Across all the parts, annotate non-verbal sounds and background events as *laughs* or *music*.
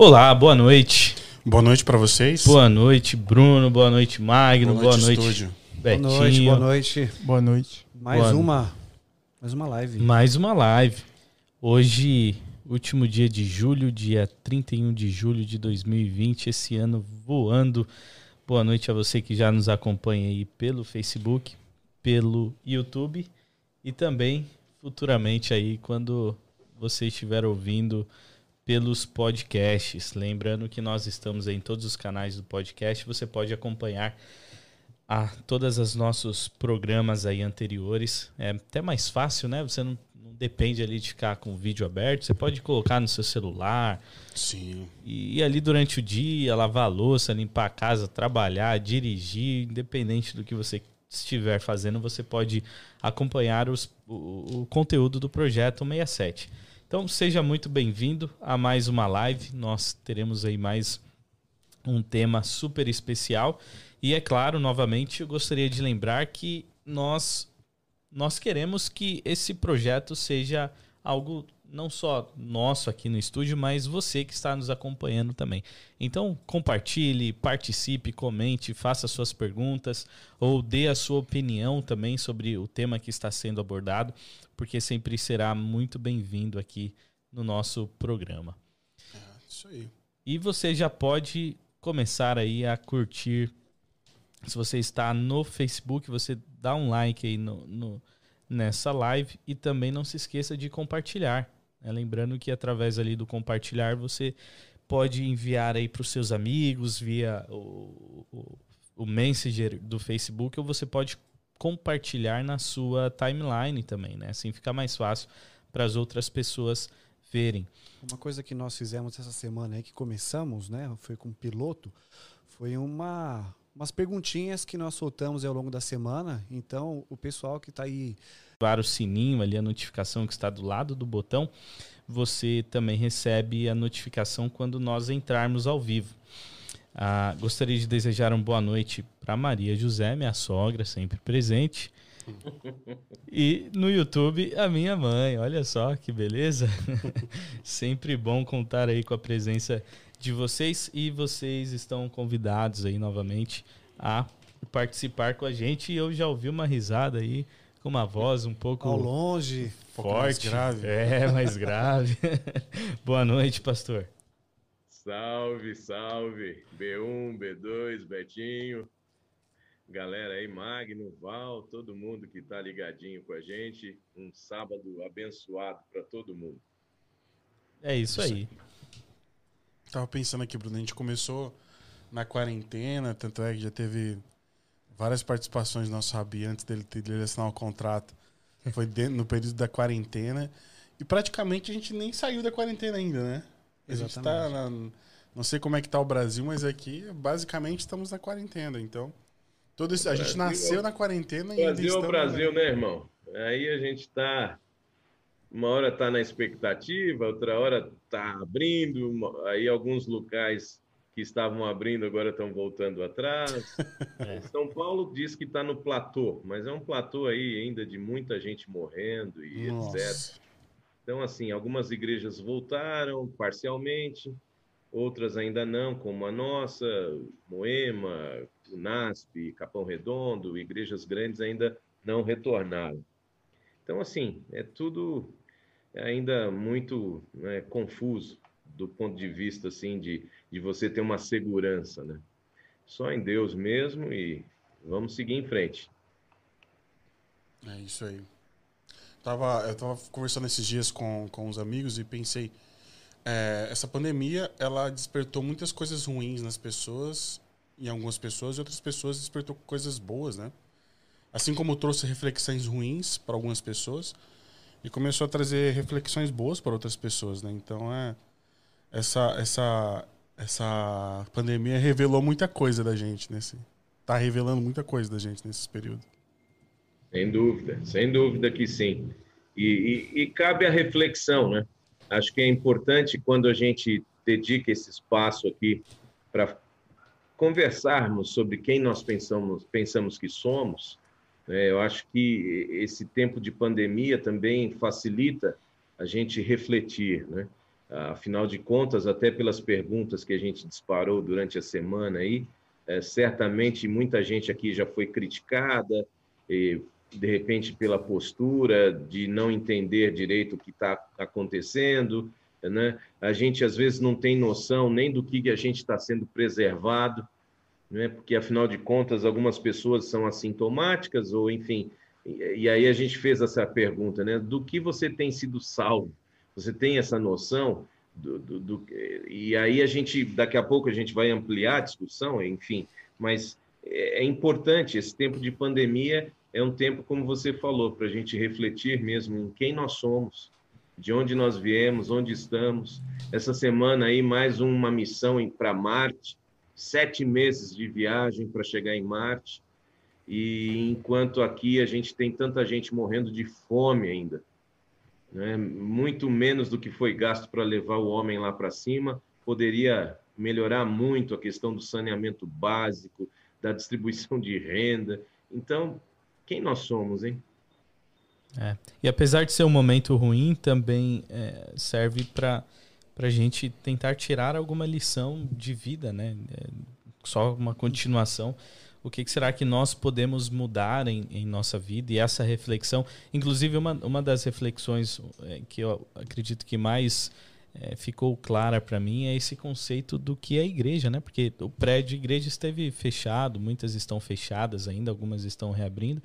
Olá, boa noite. Boa noite para vocês. Boa noite, Bruno. Boa noite, Magno. Boa noite, boa noite Betinho. Boa noite, boa noite. Boa noite. Mais boa uma, mais uma live. Mais uma live. Hoje, último dia de julho, dia 31 de julho de 2020, esse ano voando. Boa noite a você que já nos acompanha aí pelo Facebook, pelo YouTube e também futuramente aí quando você estiver ouvindo pelos podcasts. Lembrando que nós estamos em todos os canais do podcast. Você pode acompanhar a todas as nossos programas aí anteriores. É até mais fácil, né? Você não, não depende ali de ficar com o vídeo aberto. Você pode colocar no seu celular. Sim. E ir ali durante o dia, lavar a louça, limpar a casa, trabalhar, dirigir, independente do que você estiver fazendo, você pode acompanhar os, o, o conteúdo do projeto 67. Então seja muito bem-vindo a mais uma live. Nós teremos aí mais um tema super especial. E é claro, novamente, eu gostaria de lembrar que nós nós queremos que esse projeto seja algo não só nosso aqui no estúdio, mas você que está nos acompanhando também. Então, compartilhe, participe, comente, faça suas perguntas ou dê a sua opinião também sobre o tema que está sendo abordado, porque sempre será muito bem-vindo aqui no nosso programa. É, isso aí. E você já pode começar aí a curtir. Se você está no Facebook, você dá um like aí no, no nessa live e também não se esqueça de compartilhar né? Lembrando que através ali do compartilhar você pode enviar aí para os seus amigos via o, o, o Messenger do Facebook ou você pode compartilhar na sua timeline também, né? Assim fica mais fácil para as outras pessoas verem. Uma coisa que nós fizemos essa semana aí que começamos, né? Foi com o piloto, foi uma umas perguntinhas que nós soltamos ao longo da semana. Então, o pessoal que está aí ativar o sininho ali, a notificação que está do lado do botão, você também recebe a notificação quando nós entrarmos ao vivo. Ah, gostaria de desejar uma boa noite para Maria José, minha sogra, sempre presente. E no YouTube, a minha mãe. Olha só que beleza. *laughs* sempre bom contar aí com a presença de vocês e vocês estão convidados aí novamente a participar com a gente. E eu já ouvi uma risada aí com uma voz um pouco ao longe, forte, mais grave. É, mais grave. *laughs* Boa noite, pastor. Salve, salve. B1, B2, Betinho. Galera aí, Magno, Val, todo mundo que está ligadinho com a gente. Um sábado abençoado para todo mundo. É isso aí. Tava pensando aqui, Bruno, a gente começou na quarentena, tanto é que já teve várias participações do nosso Rabi antes dele, dele assinar o contrato. Foi dentro, no período da quarentena. E praticamente a gente nem saiu da quarentena ainda, né? A gente tá na, não sei como é que tá o Brasil, mas aqui basicamente estamos na quarentena. Então, todo esse, a gente nasceu na quarentena e Brasil é o Brasil, né, irmão? Aí a gente tá uma hora tá na expectativa, outra hora tá abrindo, aí alguns locais que estavam abrindo agora estão voltando atrás. *laughs* É. São Paulo diz que está no platô, mas é um platô aí ainda de muita gente morrendo e Nossa. etc. Então, assim, algumas igrejas voltaram parcialmente, outras ainda não, como a nossa, Moema, Unasp, Capão Redondo, igrejas grandes ainda não retornaram. Então, assim, é tudo ainda muito né, confuso do ponto de vista assim de, de você ter uma segurança, né? Só em Deus mesmo e vamos seguir em frente. É isso aí. Tava, eu tava conversando esses dias com, com os amigos e pensei, é, essa pandemia ela despertou muitas coisas ruins nas pessoas, em algumas pessoas, e outras pessoas despertou coisas boas, né? Assim como trouxe reflexões ruins para algumas pessoas, e começou a trazer reflexões boas para outras pessoas, né? Então é essa, essa, essa pandemia revelou muita coisa da gente nesse. Tá revelando muita coisa da gente nesse período. Sem dúvida, sem dúvida que sim. E, e, e cabe a reflexão, né? Acho que é importante quando a gente dedica esse espaço aqui para conversarmos sobre quem nós pensamos, pensamos que somos. Né? Eu acho que esse tempo de pandemia também facilita a gente refletir, né? Afinal de contas, até pelas perguntas que a gente disparou durante a semana aí, é, certamente muita gente aqui já foi criticada, e, de repente pela postura de não entender direito o que está acontecendo, né? A gente às vezes não tem noção nem do que a gente está sendo preservado, né? Porque afinal de contas algumas pessoas são assintomáticas ou enfim, e, e aí a gente fez essa pergunta, né? Do que você tem sido salvo? Você tem essa noção do, do, do, e aí a gente daqui a pouco a gente vai ampliar a discussão, enfim, mas é, é importante esse tempo de pandemia é um tempo como você falou para a gente refletir mesmo em quem nós somos, de onde nós viemos, onde estamos. Essa semana aí mais uma missão para Marte, sete meses de viagem para chegar em Marte. E enquanto aqui a gente tem tanta gente morrendo de fome ainda, né? muito menos do que foi gasto para levar o homem lá para cima, poderia melhorar muito a questão do saneamento básico, da distribuição de renda. Então, quem nós somos, hein? É. E apesar de ser um momento ruim, também é, serve para a gente tentar tirar alguma lição de vida, né? É, só uma continuação o que, será que nós podemos mudar em, em, nossa vida e essa reflexão. Inclusive, uma, uma das reflexões é, que eu acredito que mais é, ficou clara para mim é esse conceito do que é igreja, né? Porque o prédio de igreja esteve fechado, muitas estão fechadas ainda, algumas estão reabrindo.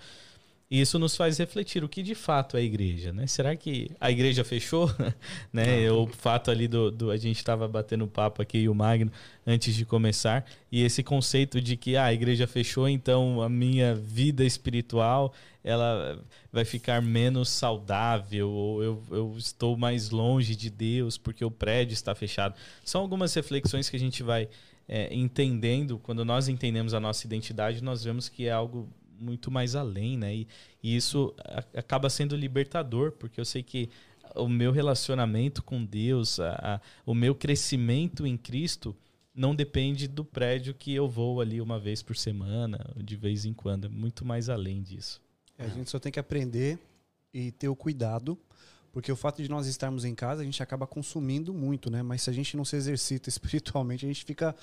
E isso nos faz refletir o que de fato é a igreja, né? Será que a igreja fechou? *laughs* né? O fato ali do, do a gente estava batendo papo aqui e o Magno antes de começar e esse conceito de que ah, a igreja fechou, então a minha vida espiritual ela vai ficar menos saudável ou eu, eu estou mais longe de Deus porque o prédio está fechado. São algumas reflexões que a gente vai é, entendendo quando nós entendemos a nossa identidade, nós vemos que é algo muito mais além, né? E, e isso a, acaba sendo libertador, porque eu sei que o meu relacionamento com Deus, a, a, o meu crescimento em Cristo não depende do prédio que eu vou ali uma vez por semana, de vez em quando, é muito mais além disso. É, a gente só tem que aprender e ter o cuidado, porque o fato de nós estarmos em casa, a gente acaba consumindo muito, né? Mas se a gente não se exercita *laughs* espiritualmente, a gente fica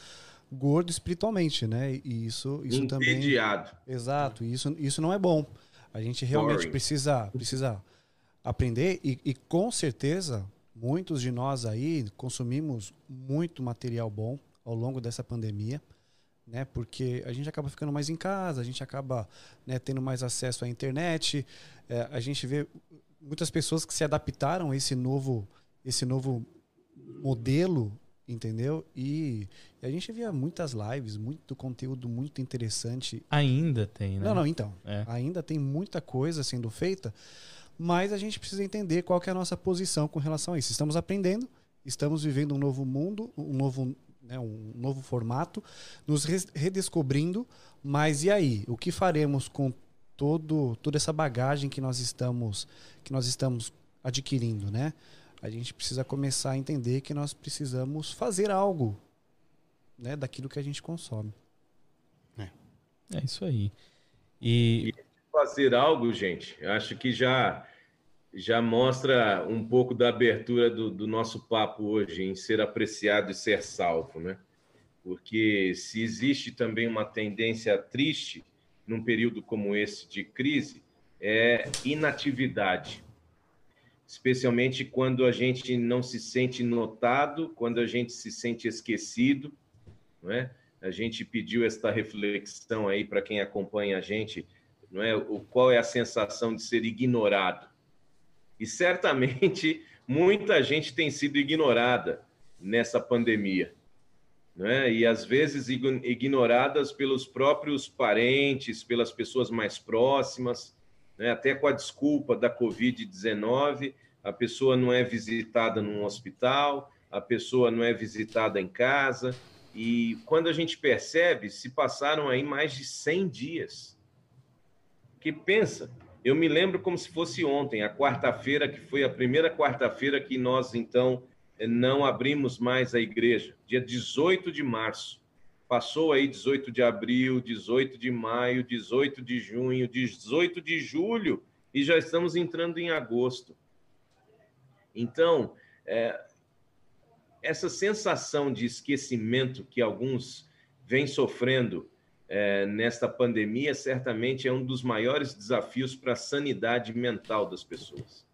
gordo espiritualmente, né? E isso, isso Entediado. também. Exato. Isso, isso não é bom. A gente realmente Boring. precisa, precisa aprender e, e, com certeza muitos de nós aí consumimos muito material bom ao longo dessa pandemia, né? Porque a gente acaba ficando mais em casa, a gente acaba né, tendo mais acesso à internet, é, a gente vê muitas pessoas que se adaptaram a esse novo, esse novo modelo entendeu? E, e, a gente via muitas lives, muito conteúdo muito interessante. Ainda tem, né? Não, não, então. É. Ainda tem muita coisa sendo feita, mas a gente precisa entender qual é a nossa posição com relação a isso. Estamos aprendendo, estamos vivendo um novo mundo, um novo, né, um novo formato, nos redescobrindo, mas e aí? O que faremos com todo, toda essa bagagem que nós estamos, que nós estamos adquirindo, né? a gente precisa começar a entender que nós precisamos fazer algo né, daquilo que a gente consome. É, é isso aí. E... e fazer algo, gente, acho que já já mostra um pouco da abertura do, do, nosso papo hoje em ser apreciado e ser salvo, né? Porque se existe também uma tendência triste num período como esse de crise, é inatividade especialmente quando a gente não se sente notado, quando a gente se sente esquecido, não é? A gente pediu esta reflexão aí para quem acompanha a gente, não é? O qual é a sensação de ser ignorado? E certamente *laughs* muita gente tem sido ignorada nessa pandemia, não é? E às vezes ignoradas pelos próprios parentes, pelas pessoas mais próximas né? até com a desculpa da Covid-19, a pessoa não é visitada num hospital, a pessoa não é visitada em casa, e quando a gente percebe, se passaram aí mais de 100 dias. Que pensa, eu me lembro como se fosse ontem, a quarta-feira, que foi a primeira quarta-feira que nós, então, não abrimos mais a igreja, dia 18 de março. Passou aí 18 de abril, 18 de maio, 18 de junho, 18 de julho e já estamos entrando em agosto. Então, é, essa sensação de esquecimento que alguns vêm sofrendo é, nesta pandemia certamente é um dos maiores desafios para a sanidade mental das pessoas.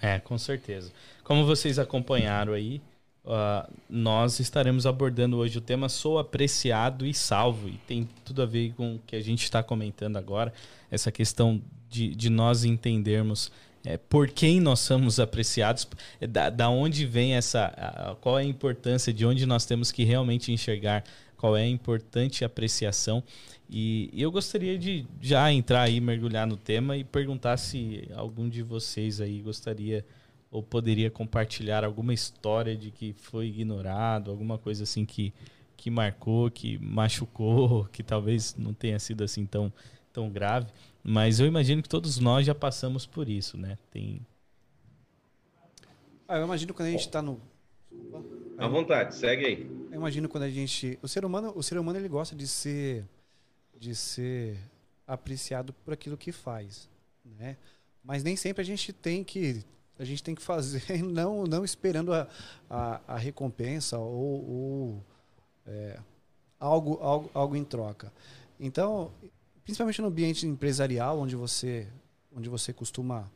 É, com certeza. Como vocês acompanharam aí, uh, nós estaremos abordando hoje o tema Sou Apreciado e Salvo. E tem tudo a ver com o que a gente está comentando agora, essa questão de, de nós entendermos é, por quem nós somos apreciados, da, da onde vem essa. A, qual é a importância, de onde nós temos que realmente enxergar qual é a importante apreciação. E, e eu gostaria de já entrar aí, mergulhar no tema e perguntar se algum de vocês aí gostaria ou poderia compartilhar alguma história de que foi ignorado, alguma coisa assim que, que marcou, que machucou, *laughs* que talvez não tenha sido assim tão, tão grave. Mas eu imagino que todos nós já passamos por isso, né? Tem. Ah, eu imagino quando a gente está no. À vontade, segue aí. Eu imagino quando a gente. O ser humano, o ser humano ele gosta de ser. de ser apreciado por aquilo que faz. Né? Mas nem sempre a gente tem que. A gente tem que fazer, *laughs* não, não esperando a, a, a recompensa ou, ou é, algo, algo, algo em troca. Então, principalmente no ambiente empresarial, onde você, onde você costuma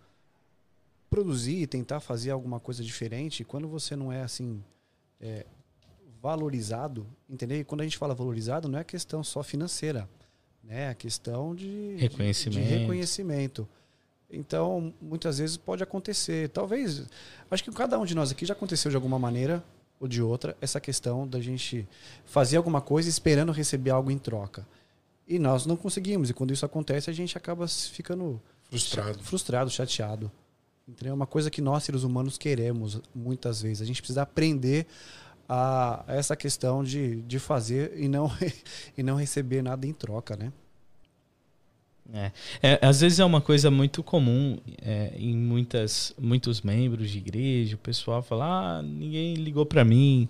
produzir e tentar fazer alguma coisa diferente, quando você não é assim é, valorizado, entendeu? E quando a gente fala valorizado, não é questão só financeira, né? É questão de reconhecimento. De, de reconhecimento. Então, muitas vezes pode acontecer. Talvez, acho que cada um de nós aqui já aconteceu de alguma maneira ou de outra essa questão da gente fazer alguma coisa esperando receber algo em troca. E nós não conseguimos. E quando isso acontece, a gente acaba ficando frustrado, frustrado chateado. Então é uma coisa que nós, seres humanos, queremos muitas vezes. A gente precisa aprender a, a essa questão de, de fazer e não, *laughs* e não receber nada em troca, né? É. é. às vezes é uma coisa muito comum é, em muitas, muitos membros de igreja. O pessoal fala: ah, ninguém ligou para mim,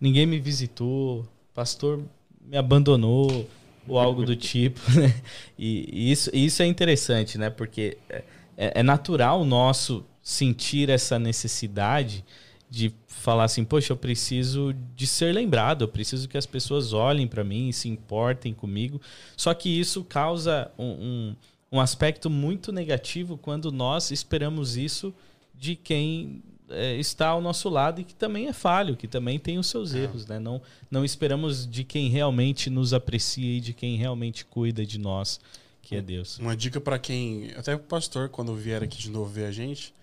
ninguém me visitou, pastor me abandonou, ou algo do tipo, *laughs* né? E, isso, isso é interessante, né? Porque é, é, é natural nosso sentir essa necessidade de falar assim, poxa, eu preciso de ser lembrado, eu preciso que as pessoas olhem para mim e se importem comigo. Só que isso causa um, um, um aspecto muito negativo quando nós esperamos isso de quem é, está ao nosso lado e que também é falho, que também tem os seus é. erros, né? Não, não esperamos de quem realmente nos aprecia e de quem realmente cuida de nós, que é Deus. Uma dica para quem, até o pastor quando vier aqui de novo ver a gente,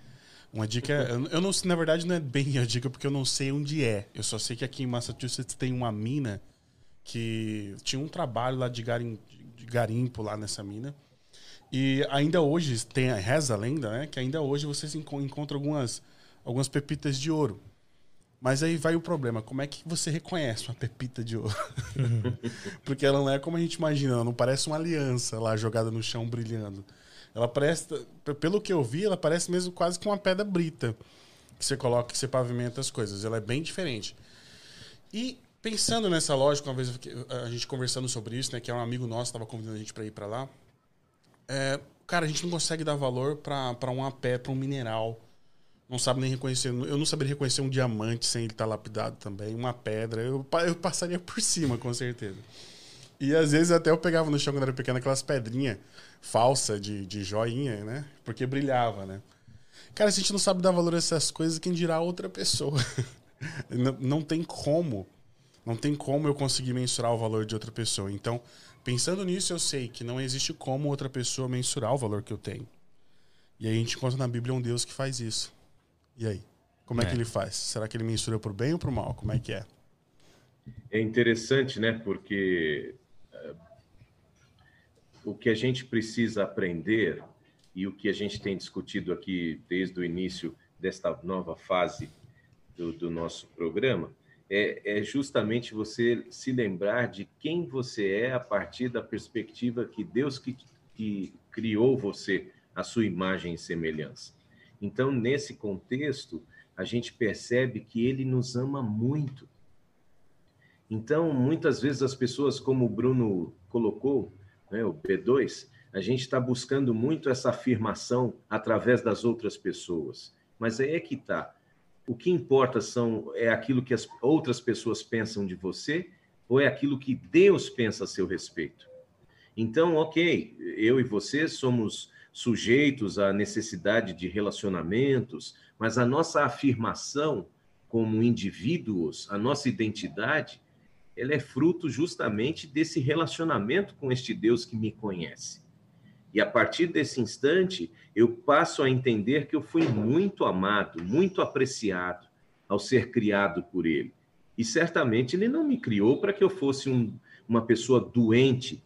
uma dica, eu não na verdade não é bem a dica porque eu não sei onde é. Eu só sei que aqui em Massachusetts tem uma mina que tinha um trabalho lá de, garim, de garimpo lá nessa mina. E ainda hoje tem a reza a lenda, né? Que ainda hoje vocês encontram algumas algumas pepitas de ouro. Mas aí vai o problema, como é que você reconhece uma pepita de ouro? *laughs* Porque ela não é como a gente imagina, ela não parece uma aliança lá jogada no chão brilhando. Ela parece, pelo que eu vi, ela parece mesmo quase que uma pedra brita que você coloca, que você pavimenta as coisas. Ela é bem diferente. E pensando nessa lógica, uma vez a gente conversando sobre isso, né, que é um amigo nosso estava convidando a gente para ir para lá. É, cara, a gente não consegue dar valor para uma pedra, para um mineral não sabe nem reconhecer. Eu não saberia reconhecer um diamante sem ele estar tá lapidado também, uma pedra. Eu, eu passaria por cima, com certeza. E às vezes até eu pegava no chão quando era pequeno aquelas pedrinhas falsas de, de joinha, né? Porque brilhava, né? Cara, se a gente não sabe dar valor a essas coisas, quem dirá outra pessoa? *laughs* não, não tem como. Não tem como eu conseguir mensurar o valor de outra pessoa. Então, pensando nisso, eu sei que não existe como outra pessoa mensurar o valor que eu tenho. E aí a gente encontra na Bíblia um Deus que faz isso. E aí? Como é, é que ele faz? Será que ele mistura por bem ou por mal? Como é que é? É interessante, né? Porque uh, o que a gente precisa aprender e o que a gente tem discutido aqui desde o início desta nova fase do, do nosso programa é, é, justamente você se lembrar de quem você é a partir da perspectiva que Deus que, que criou você, a sua imagem e semelhança. Então, nesse contexto, a gente percebe que ele nos ama muito. Então, muitas vezes as pessoas, como o Bruno colocou, né, o B2, a gente está buscando muito essa afirmação através das outras pessoas. Mas aí é que está. o que importa são é aquilo que as outras pessoas pensam de você ou é aquilo que Deus pensa a seu respeito? Então, ok, eu e você somos sujeitos à necessidade de relacionamentos, mas a nossa afirmação como indivíduos, a nossa identidade, ela é fruto justamente desse relacionamento com este Deus que me conhece. E a partir desse instante, eu passo a entender que eu fui muito amado, muito apreciado ao ser criado por Ele. E certamente Ele não me criou para que eu fosse um, uma pessoa doente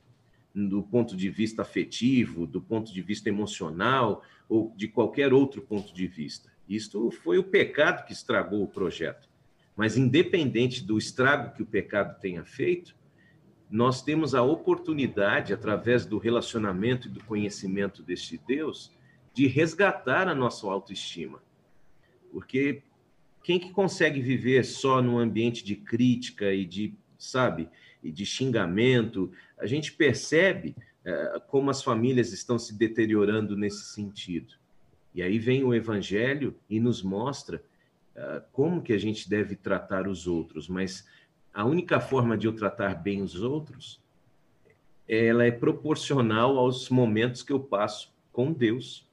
do ponto de vista afetivo, do ponto de vista emocional ou de qualquer outro ponto de vista. Isto foi o pecado que estragou o projeto. Mas, independente do estrago que o pecado tenha feito, nós temos a oportunidade, através do relacionamento e do conhecimento deste Deus, de resgatar a nossa autoestima. Porque quem que consegue viver só num ambiente de crítica e de, sabe, e de xingamento, a gente percebe é, como as famílias estão se deteriorando nesse sentido. E aí vem o evangelho e nos mostra uh, como que a gente deve tratar os outros, mas a única forma de eu tratar bem os outros, ela é proporcional aos momentos que eu passo com Deus.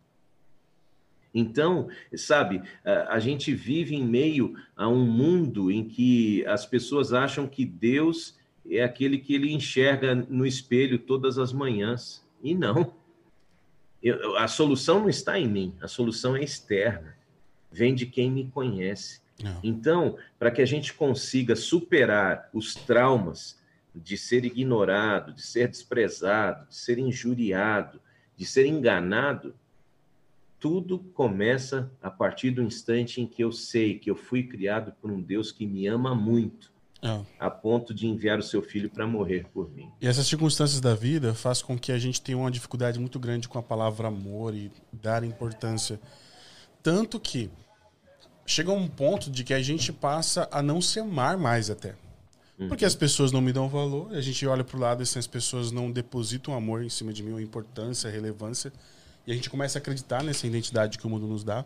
Então, sabe, a gente vive em meio a um mundo em que as pessoas acham que Deus é aquele que ele enxerga no espelho todas as manhãs. E não. Eu, a solução não está em mim, a solução é externa. Vem de quem me conhece. Não. Então, para que a gente consiga superar os traumas de ser ignorado, de ser desprezado, de ser injuriado, de ser enganado, tudo começa a partir do instante em que eu sei que eu fui criado por um Deus que me ama muito, é. a ponto de enviar o seu filho para morrer por mim. E essas circunstâncias da vida faz com que a gente tenha uma dificuldade muito grande com a palavra amor e dar importância. Tanto que chega um ponto de que a gente passa a não se amar mais até. Uhum. Porque as pessoas não me dão valor, a gente olha para o lado e assim, as pessoas não depositam amor em cima de mim, a importância, relevância, e a gente começa a acreditar nessa identidade que o mundo nos dá.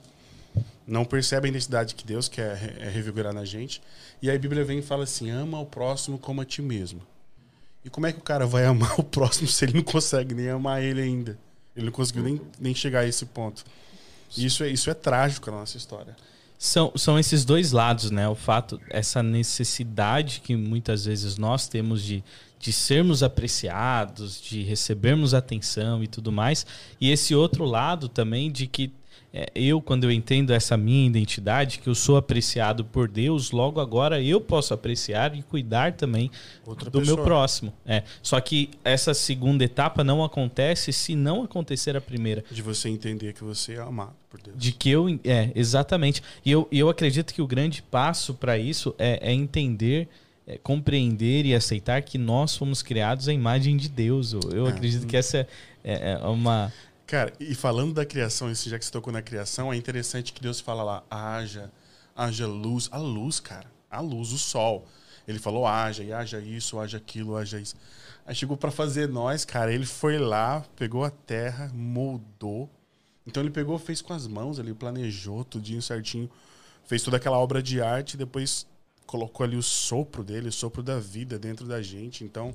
Não percebe a identidade que Deus quer é revigorar na gente. E aí a Bíblia vem e fala assim: ama o próximo como a ti mesmo. E como é que o cara vai *laughs* amar o próximo se ele não consegue nem amar ele ainda? Ele não conseguiu nem, nem chegar a esse ponto. Isso é, isso é trágico na nossa história são, são esses dois lados, né? O fato, essa necessidade que muitas vezes nós temos de, de sermos apreciados, de recebermos atenção e tudo mais. E esse outro lado também de que é, eu, quando eu entendo essa minha identidade, que eu sou apreciado por Deus, logo agora eu posso apreciar e cuidar também Outra do pessoa. meu próximo. É. Só que essa segunda etapa não acontece se não acontecer a primeira. De você entender que você é amado por Deus. De que eu. É, exatamente. E eu, eu acredito que o grande passo para isso é, é entender. É, compreender e aceitar que nós fomos criados à imagem de Deus. Eu, eu é. acredito que essa é, é uma Cara, e falando da criação, já que você tocou na criação, é interessante que Deus fala lá, haja, haja luz, a luz, cara, a luz, o sol. Ele falou haja, e haja isso, haja aquilo, haja isso. Aí chegou para fazer nós, cara, ele foi lá, pegou a terra, moldou. Então ele pegou, fez com as mãos ali, planejou tudinho certinho, fez toda aquela obra de arte, depois colocou ali o sopro dele, o sopro da vida dentro da gente. Então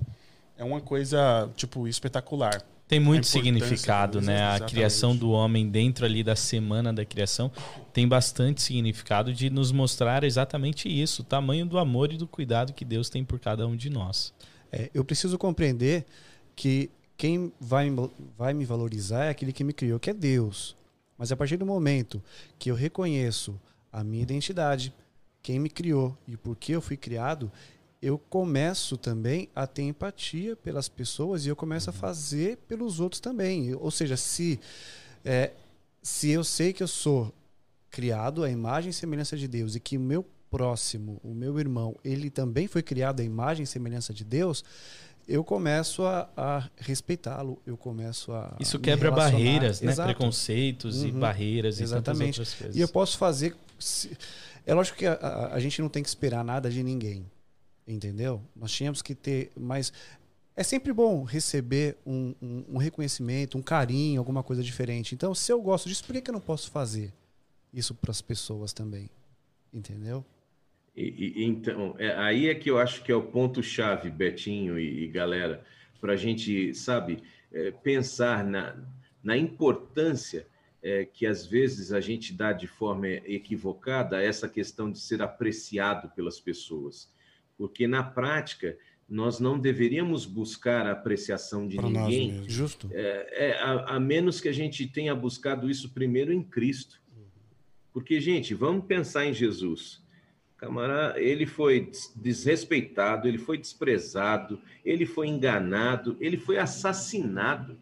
é uma coisa, tipo, espetacular. Tem muito significado, né? A criação do homem dentro ali da semana da criação tem bastante significado de nos mostrar exatamente isso, o tamanho do amor e do cuidado que Deus tem por cada um de nós. É, eu preciso compreender que quem vai, vai me valorizar é aquele que me criou, que é Deus. Mas a partir do momento que eu reconheço a minha identidade, quem me criou e por que eu fui criado, eu começo também a ter empatia pelas pessoas e eu começo a uhum. fazer pelos outros também. Ou seja, se, é, se eu sei que eu sou criado à imagem e semelhança de Deus e que o meu próximo, o meu irmão, ele também foi criado à imagem e semelhança de Deus, eu começo a, a respeitá-lo, eu começo a. Isso quebra barreiras, né? Exato. Preconceitos uhum. e barreiras Exatamente. e E eu posso fazer. É lógico que a, a, a gente não tem que esperar nada de ninguém. Entendeu? Nós tínhamos que ter mais. É sempre bom receber um, um, um, reconhecimento, um carinho, alguma coisa diferente. Então, se eu gosto disso, por que, que eu não posso fazer isso para as pessoas também? Entendeu? E, e, então, é, aí é que eu acho que é o ponto-chave, Betinho e, e galera, para a gente, sabe, é, pensar na, na importância é, que às vezes a gente dá de forma equivocada essa questão de ser apreciado pelas pessoas. Porque na prática, nós não deveríamos buscar a apreciação de pra ninguém, Justo. É, é, a, a menos que a gente tenha buscado isso primeiro em Cristo. Porque, gente, vamos pensar em Jesus. Camarada, ele foi desrespeitado, ele foi desprezado, ele foi enganado, ele foi assassinado.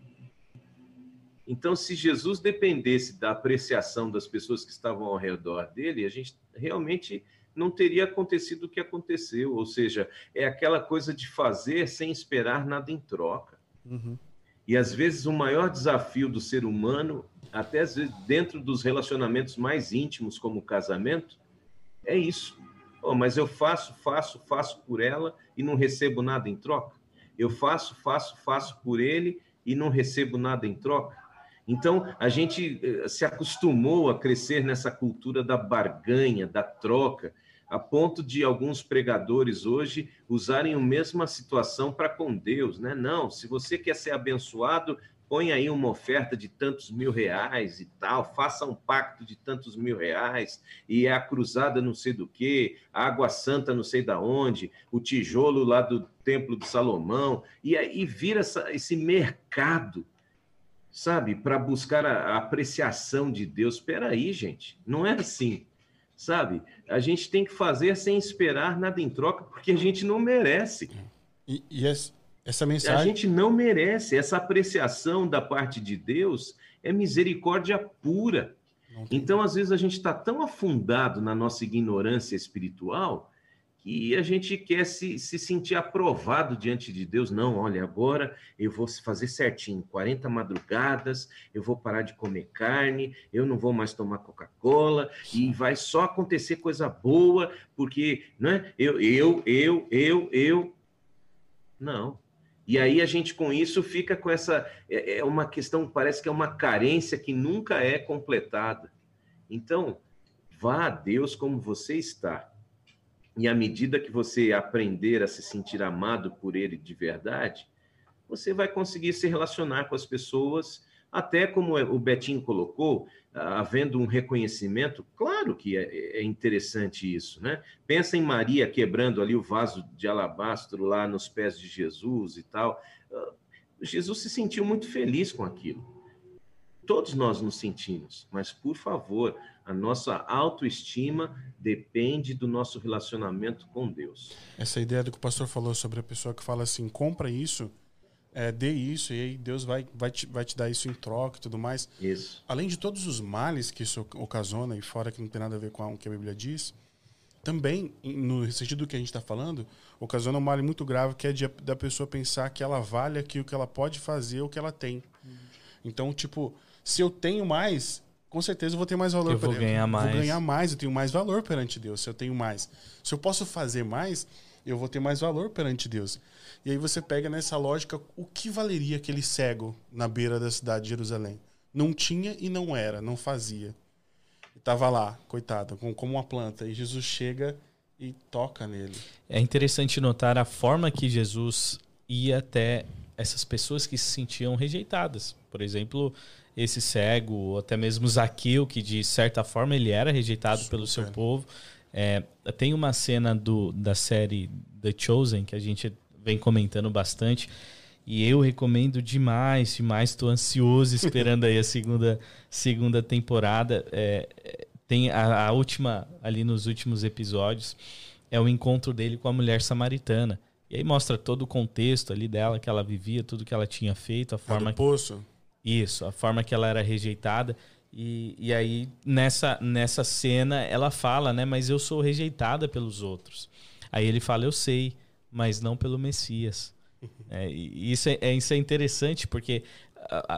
Então, se Jesus dependesse da apreciação das pessoas que estavam ao redor dele, a gente realmente não teria acontecido o que aconteceu. Ou seja, é aquela coisa de fazer sem esperar nada em troca. Uhum. E às vezes o maior desafio do ser humano, até às vezes dentro dos relacionamentos mais íntimos, como o casamento, é isso. Oh, mas eu faço, faço, faço por ela e não recebo nada em troca. Eu faço, faço, faço por ele e não recebo nada em troca. Então, a gente eh, se acostumou a crescer nessa cultura da barganha, da troca, a ponto de alguns pregadores hoje usarem a mesma situação para com Deus, né? Não, se você quer ser abençoado, põe aí uma oferta de tantos mil reais e tal, faça um pacto de tantos mil reais, e é a cruzada não sei do que, a água santa não sei da onde, o tijolo lá do templo de Salomão, e aí vira essa, esse mercado, sabe, para buscar a, a apreciação de Deus. Espera aí, gente, não é assim sabe? A gente tem que fazer sem esperar nada em troca, porque a gente não merece. E, e essa mensagem. A gente não merece. Essa apreciação da parte de Deus é misericórdia pura. Então, às vezes, a gente está tão afundado na nossa ignorância espiritual que a gente quer se, se sentir aprovado diante de Deus. Não, olha, agora eu vou fazer certinho, 40 madrugadas, eu vou parar de comer carne, eu não vou mais tomar Coca-Cola, e vai só acontecer coisa boa, porque, né, eu, eu, eu, eu, eu. Não. E aí a gente com isso fica com essa. É, é uma questão, parece que é uma carência que nunca é completada. Então, vá a Deus como você está e à medida que você aprender a se sentir amado por ele de verdade, você vai conseguir se relacionar com as pessoas, até como o Betinho colocou, havendo um reconhecimento, claro que é, é interessante isso, né? Pensa em Maria quebrando ali o vaso de alabastro lá nos pés de Jesus e tal. Ah, Jesus se sentiu muito feliz com aquilo. Todos nós nos sentimos, mas por favor, a nossa autoestima depende do nosso relacionamento com Deus. Essa ideia do que o pastor falou sobre a pessoa que fala assim, compra isso, é, dê isso, e aí Deus vai, vai, te, vai te dar isso em troca e tudo mais. Isso. Além de todos os males que isso ocasiona, e fora que não tem nada a ver com o que a Bíblia diz, também, no sentido do que a gente está falando, ocasiona um mal muito grave, que é de, da pessoa pensar que ela vale aquilo que ela pode fazer, o que ela tem. Uhum. Então, tipo, se eu tenho mais, com certeza eu vou ter mais valor. Eu vou ganhar mais. Vou ganhar mais, eu tenho mais valor perante Deus. Se eu tenho mais, se eu posso fazer mais, eu vou ter mais valor perante Deus. E aí você pega nessa lógica o que valeria aquele cego na beira da cidade de Jerusalém? Não tinha e não era, não fazia. Estava lá, coitado, como uma planta. E Jesus chega e toca nele. É interessante notar a forma que Jesus ia até essas pessoas que se sentiam rejeitadas. Por exemplo, esse cego, ou até mesmo Zaqueu, que de certa forma ele era rejeitado Super. pelo seu povo. É, tem uma cena do, da série The Chosen que a gente vem comentando bastante. E eu recomendo demais, demais. Estou ansioso esperando aí a segunda, segunda temporada. É, tem a, a, última, ali nos últimos episódios, é o encontro dele com a mulher samaritana. E aí mostra todo o contexto ali dela, que ela vivia, tudo que ela tinha feito, a forma. É do poço. Isso, a forma que ela era rejeitada. E, e aí, nessa, nessa cena, ela fala, né? Mas eu sou rejeitada pelos outros. Aí ele fala, eu sei, mas não pelo Messias. *laughs* É, isso, é, é, isso é interessante, porque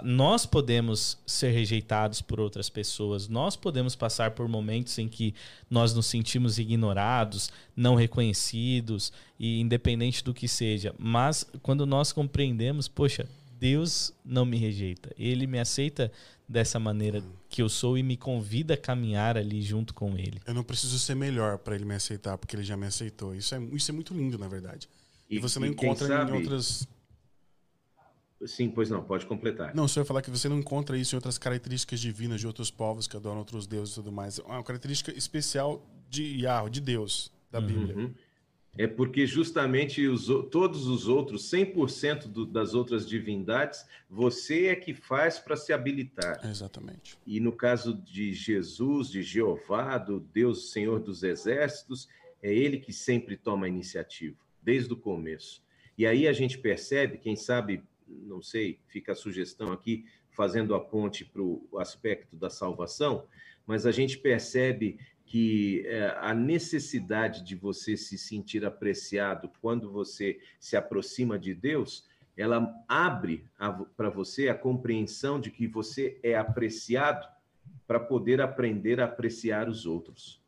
nós podemos ser rejeitados por outras pessoas, nós podemos passar por momentos em que nós nos sentimos ignorados, não reconhecidos, e independente do que seja. Mas quando nós compreendemos, poxa, Deus não me rejeita. Ele me aceita dessa maneira que eu sou e me convida a caminhar ali junto com ele. Eu não preciso ser melhor para ele me aceitar, porque ele já me aceitou. Isso é, isso é muito lindo, na verdade. E, e você não e encontra sabe, em outras. Sim, pois não, pode completar. Não, só ia falar que você não encontra isso em outras características divinas de outros povos que adoram outros deuses e tudo mais. É uma característica especial de Yahweh, de Deus, da uhum. Bíblia. É porque justamente os, todos os outros, 100% do, das outras divindades, você é que faz para se habilitar. Exatamente. E no caso de Jesus, de Jeová, do Deus Senhor dos Exércitos, é ele que sempre toma a iniciativa, desde o começo. E aí a gente percebe, quem sabe, não sei, fica a sugestão aqui, fazendo a ponte para o aspecto da salvação, mas a gente percebe que é, a necessidade de você se sentir apreciado quando você se aproxima de Deus, ela abre para você a compreensão de que você é apreciado para poder aprender a apreciar os outros.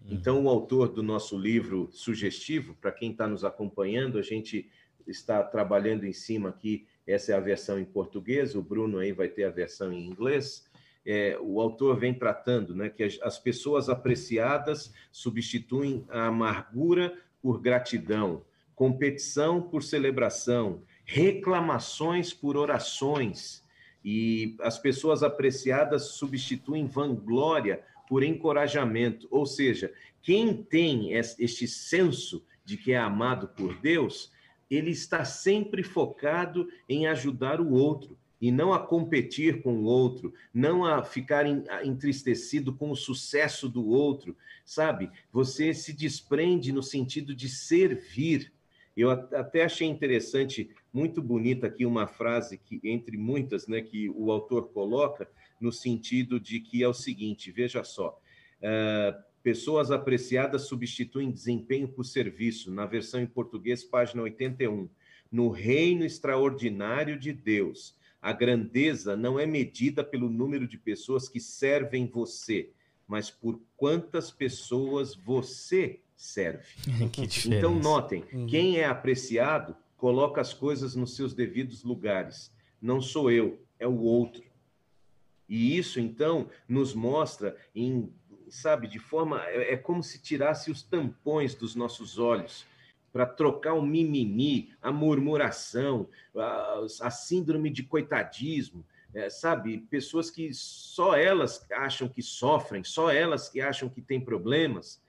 Uhum. Então, o autor do nosso livro sugestivo, para quem está nos acompanhando, a gente está trabalhando em cima aqui, essa é a versão em português, o Bruno aí vai ter a versão em inglês é, o autor vem tratando, né, que as, as pessoas apreciadas substituem a amargura por gratidão, competição por celebração, reclamações por orações, e as pessoas apreciadas substituem vanglória por encorajamento, ou seja, quem tem este senso de que é amado por Deus, ele está sempre focado em ajudar o outro, e não a competir com o outro, não a ficar entristecido com o sucesso do outro, sabe? Você se desprende no sentido de servir. Eu até achei interessante, muito bonita aqui uma frase que entre muitas, né, que o autor coloca no sentido de que é o seguinte, veja só, uh, pessoas apreciadas substituem desempenho por serviço, na versão em português, página 81. No reino extraordinário de Deus, a grandeza não é medida pelo número de pessoas que servem você, mas por quantas pessoas você serve. *laughs* então, notem: uhum. quem é apreciado coloca as coisas nos seus devidos lugares. Não sou eu, é o outro. E isso, então, nos mostra em, sabe, de forma. É, é como se tirasse os tampões dos nossos olhos para trocar o mimimi, a murmuração, a, a síndrome de coitadismo, é, sabe? Pessoas que só elas acham que sofrem, só elas que acham que têm problemas.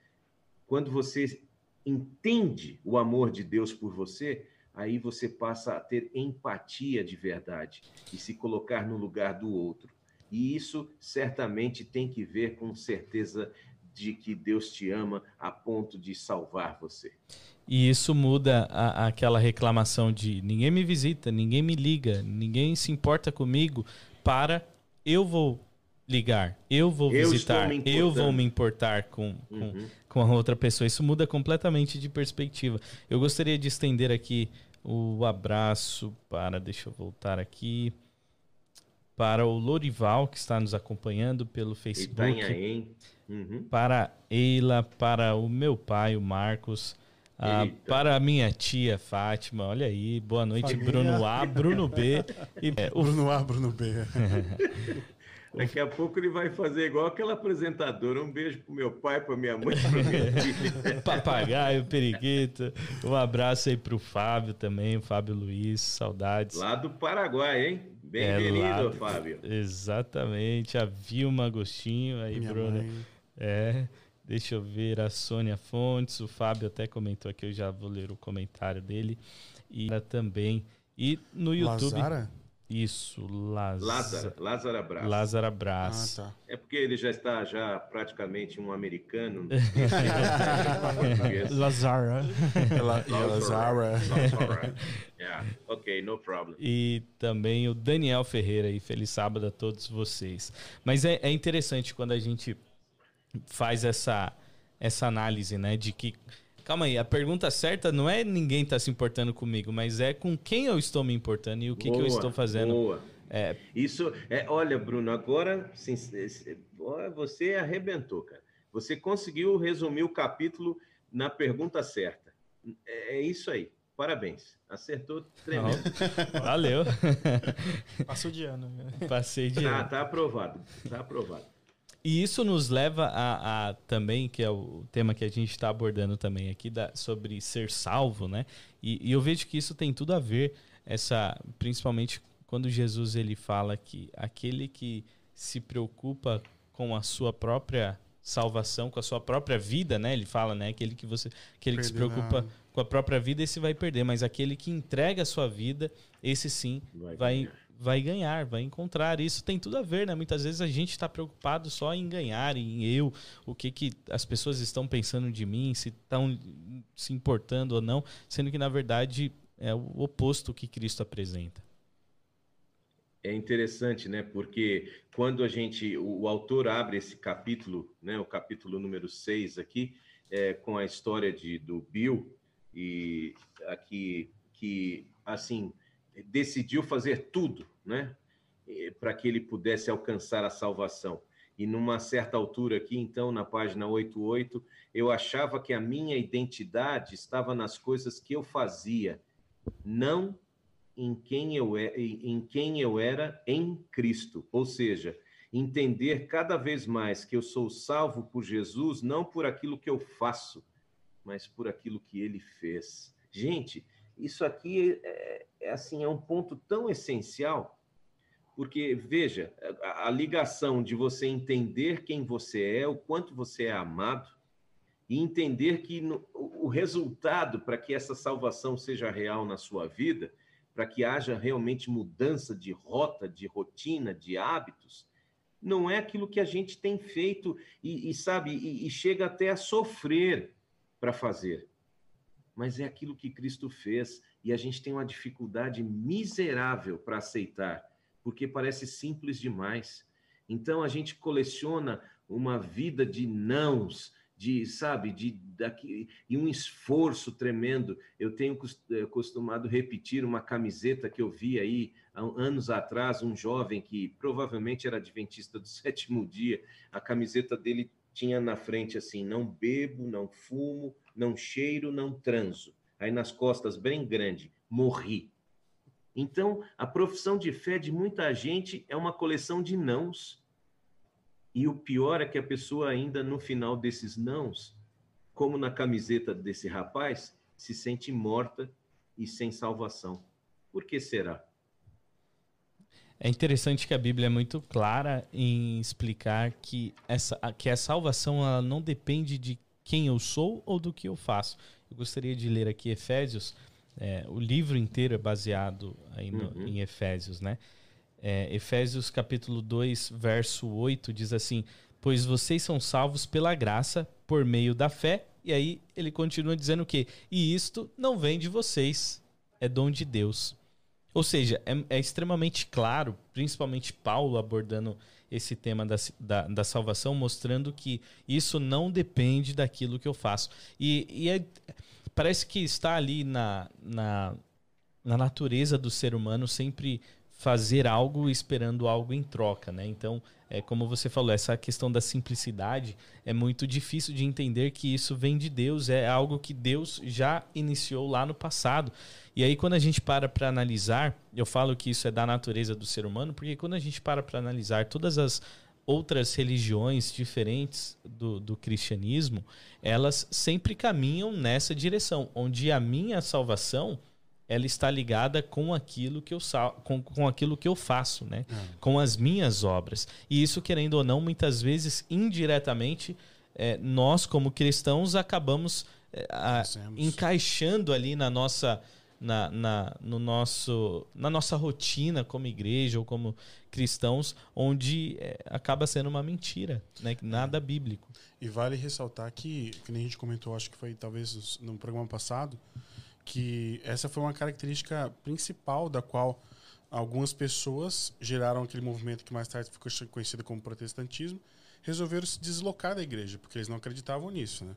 Quando você entende o amor de Deus por você, aí você passa a ter empatia de verdade e se colocar no lugar do outro. E isso certamente tem que ver com certeza de que Deus te ama a ponto de salvar você. E isso muda a, aquela reclamação de ninguém me visita, ninguém me liga, ninguém se importa comigo, para eu vou ligar, eu vou eu visitar, eu vou me importar com, com, uhum. com, a outra pessoa. Isso muda completamente de perspectiva. Eu gostaria de estender aqui o abraço para, deixa eu voltar aqui, para o Lorival, que está nos acompanhando pelo Facebook. Itanhaém. Uhum. Para Eila, para o meu pai, o Marcos ah, para a minha tia Fátima, olha aí, boa noite, Família. Bruno A, Bruno B. E, é, *laughs* o... Bruno A, Bruno B. *laughs* Daqui a pouco ele vai fazer igual aquela apresentadora. Um beijo pro meu pai, pra minha mãe, pra minha *laughs* tia. Papagaio, periquito. Um abraço aí pro Fábio também, o Fábio Luiz, saudades. Lá do Paraguai, hein? Bem-vindo, é Fábio. Exatamente, a Vilma Agostinho aí, minha Bruno. Mãe. É. Deixa eu ver a Sônia Fontes, o Fábio até comentou aqui, eu já vou ler o comentário dele. E também. E no YouTube. Lazara? Isso, Lázaro. Lázaro, Lázaro Abraço. Lázaro Abraço. Ah, tá. É porque ele já está já praticamente um americano. *laughs* Lazara. Lazara. Yeah, ok, no problem. E também o Daniel Ferreira aí. Feliz sábado a todos vocês. Mas é, é interessante quando a gente faz essa, essa análise, né? De que. Calma aí, a pergunta certa não é ninguém está se importando comigo, mas é com quem eu estou me importando e o que, boa, que eu estou fazendo. Boa. É... Isso é, olha, Bruno, agora sim, você arrebentou, cara. Você conseguiu resumir o capítulo na pergunta certa. É, é isso aí. Parabéns. Acertou tremendo. Valeu. Passou de ano. Né? Passei de tá, ano. Tá aprovado. Tá aprovado. E isso nos leva a, a, também, que é o tema que a gente está abordando também aqui, da, sobre ser salvo, né? E, e, eu vejo que isso tem tudo a ver, essa, principalmente quando Jesus ele fala que aquele que se preocupa com a sua própria salvação, com a sua própria vida, né? Ele fala, né? Aquele que você, aquele que se preocupa com a própria vida, esse vai perder, mas aquele que entrega a sua vida, esse sim vai, vai vai ganhar, vai encontrar. Isso tem tudo a ver, né? Muitas vezes a gente está preocupado só em ganhar, em eu, o que, que as pessoas estão pensando de mim, se estão se importando ou não, sendo que na verdade é o oposto que Cristo apresenta. É interessante, né? Porque quando a gente, o, o autor abre esse capítulo, né? O capítulo número 6 aqui, é, com a história de, do Bill, e aqui que, assim, decidiu fazer tudo, né, para que ele pudesse alcançar a salvação. E numa certa altura aqui, então, na página 88, eu achava que a minha identidade estava nas coisas que eu fazia, não em quem eu, é, em quem eu era em Cristo. Ou seja, entender cada vez mais que eu sou salvo por Jesus, não por aquilo que eu faço, mas por aquilo que ele fez. Gente, isso aqui é, é, assim é um ponto tão essencial, porque veja a, a ligação de você entender quem você é, o quanto você é amado e entender que no, o resultado para que essa salvação seja real na sua vida, para que haja realmente mudança de rota, de rotina, de hábitos, não é aquilo que a gente tem feito e, e sabe e, e chega até a sofrer para fazer mas é aquilo que Cristo fez e a gente tem uma dificuldade miserável para aceitar, porque parece simples demais. Então a gente coleciona uma vida de nãos, de, sabe, de daqui, e um esforço tremendo. Eu tenho eh, costumado repetir uma camiseta que eu vi aí há anos atrás, um jovem que provavelmente era adventista do *laughs* sétimo dia, a camiseta dele tinha na frente assim: não bebo, não fumo, não cheiro, não transo. Aí nas costas, bem grande, morri. Então, a profissão de fé de muita gente é uma coleção de nãos. E o pior é que a pessoa ainda no final desses nãos, como na camiseta desse rapaz, se sente morta e sem salvação. Por que será? É interessante que a Bíblia é muito clara em explicar que, essa, que a salvação ela não depende de quem eu sou ou do que eu faço. Eu gostaria de ler aqui Efésios. É, o livro inteiro é baseado aí no, uhum. em Efésios, né? É, Efésios capítulo 2, verso 8 diz assim: Pois vocês são salvos pela graça, por meio da fé. E aí ele continua dizendo o quê? E isto não vem de vocês, é dom de Deus ou seja, é, é, extremamente claro, principalmente Paulo abordando esse tema da, da, da, salvação, mostrando que isso não depende daquilo que eu faço. E, e é, parece que está ali na, na, na natureza do ser humano sempre fazer algo esperando algo em troca, né? Então, é como você falou, essa questão da simplicidade é muito difícil de entender que isso vem de Deus, é algo que Deus já iniciou lá no passado. E aí, quando a gente para para analisar, eu falo que isso é da natureza do ser humano, porque quando a gente para para analisar todas as outras religiões diferentes do, do cristianismo, elas sempre caminham nessa direção, onde a minha salvação ela está ligada com aquilo que eu com, com aquilo que eu faço, né? É. Com as minhas obras. E isso, querendo ou não, muitas vezes indiretamente é, nós como cristãos acabamos é, a, encaixando ali na nossa na, na, no nosso, na nossa rotina como igreja ou como cristãos, onde é, acaba sendo uma mentira, né? nada bíblico. E vale ressaltar que, que nem a gente comentou, acho que foi talvez no programa passado, que essa foi uma característica principal da qual algumas pessoas geraram aquele movimento que mais tarde ficou conhecido como protestantismo, resolveram se deslocar da igreja, porque eles não acreditavam nisso, né?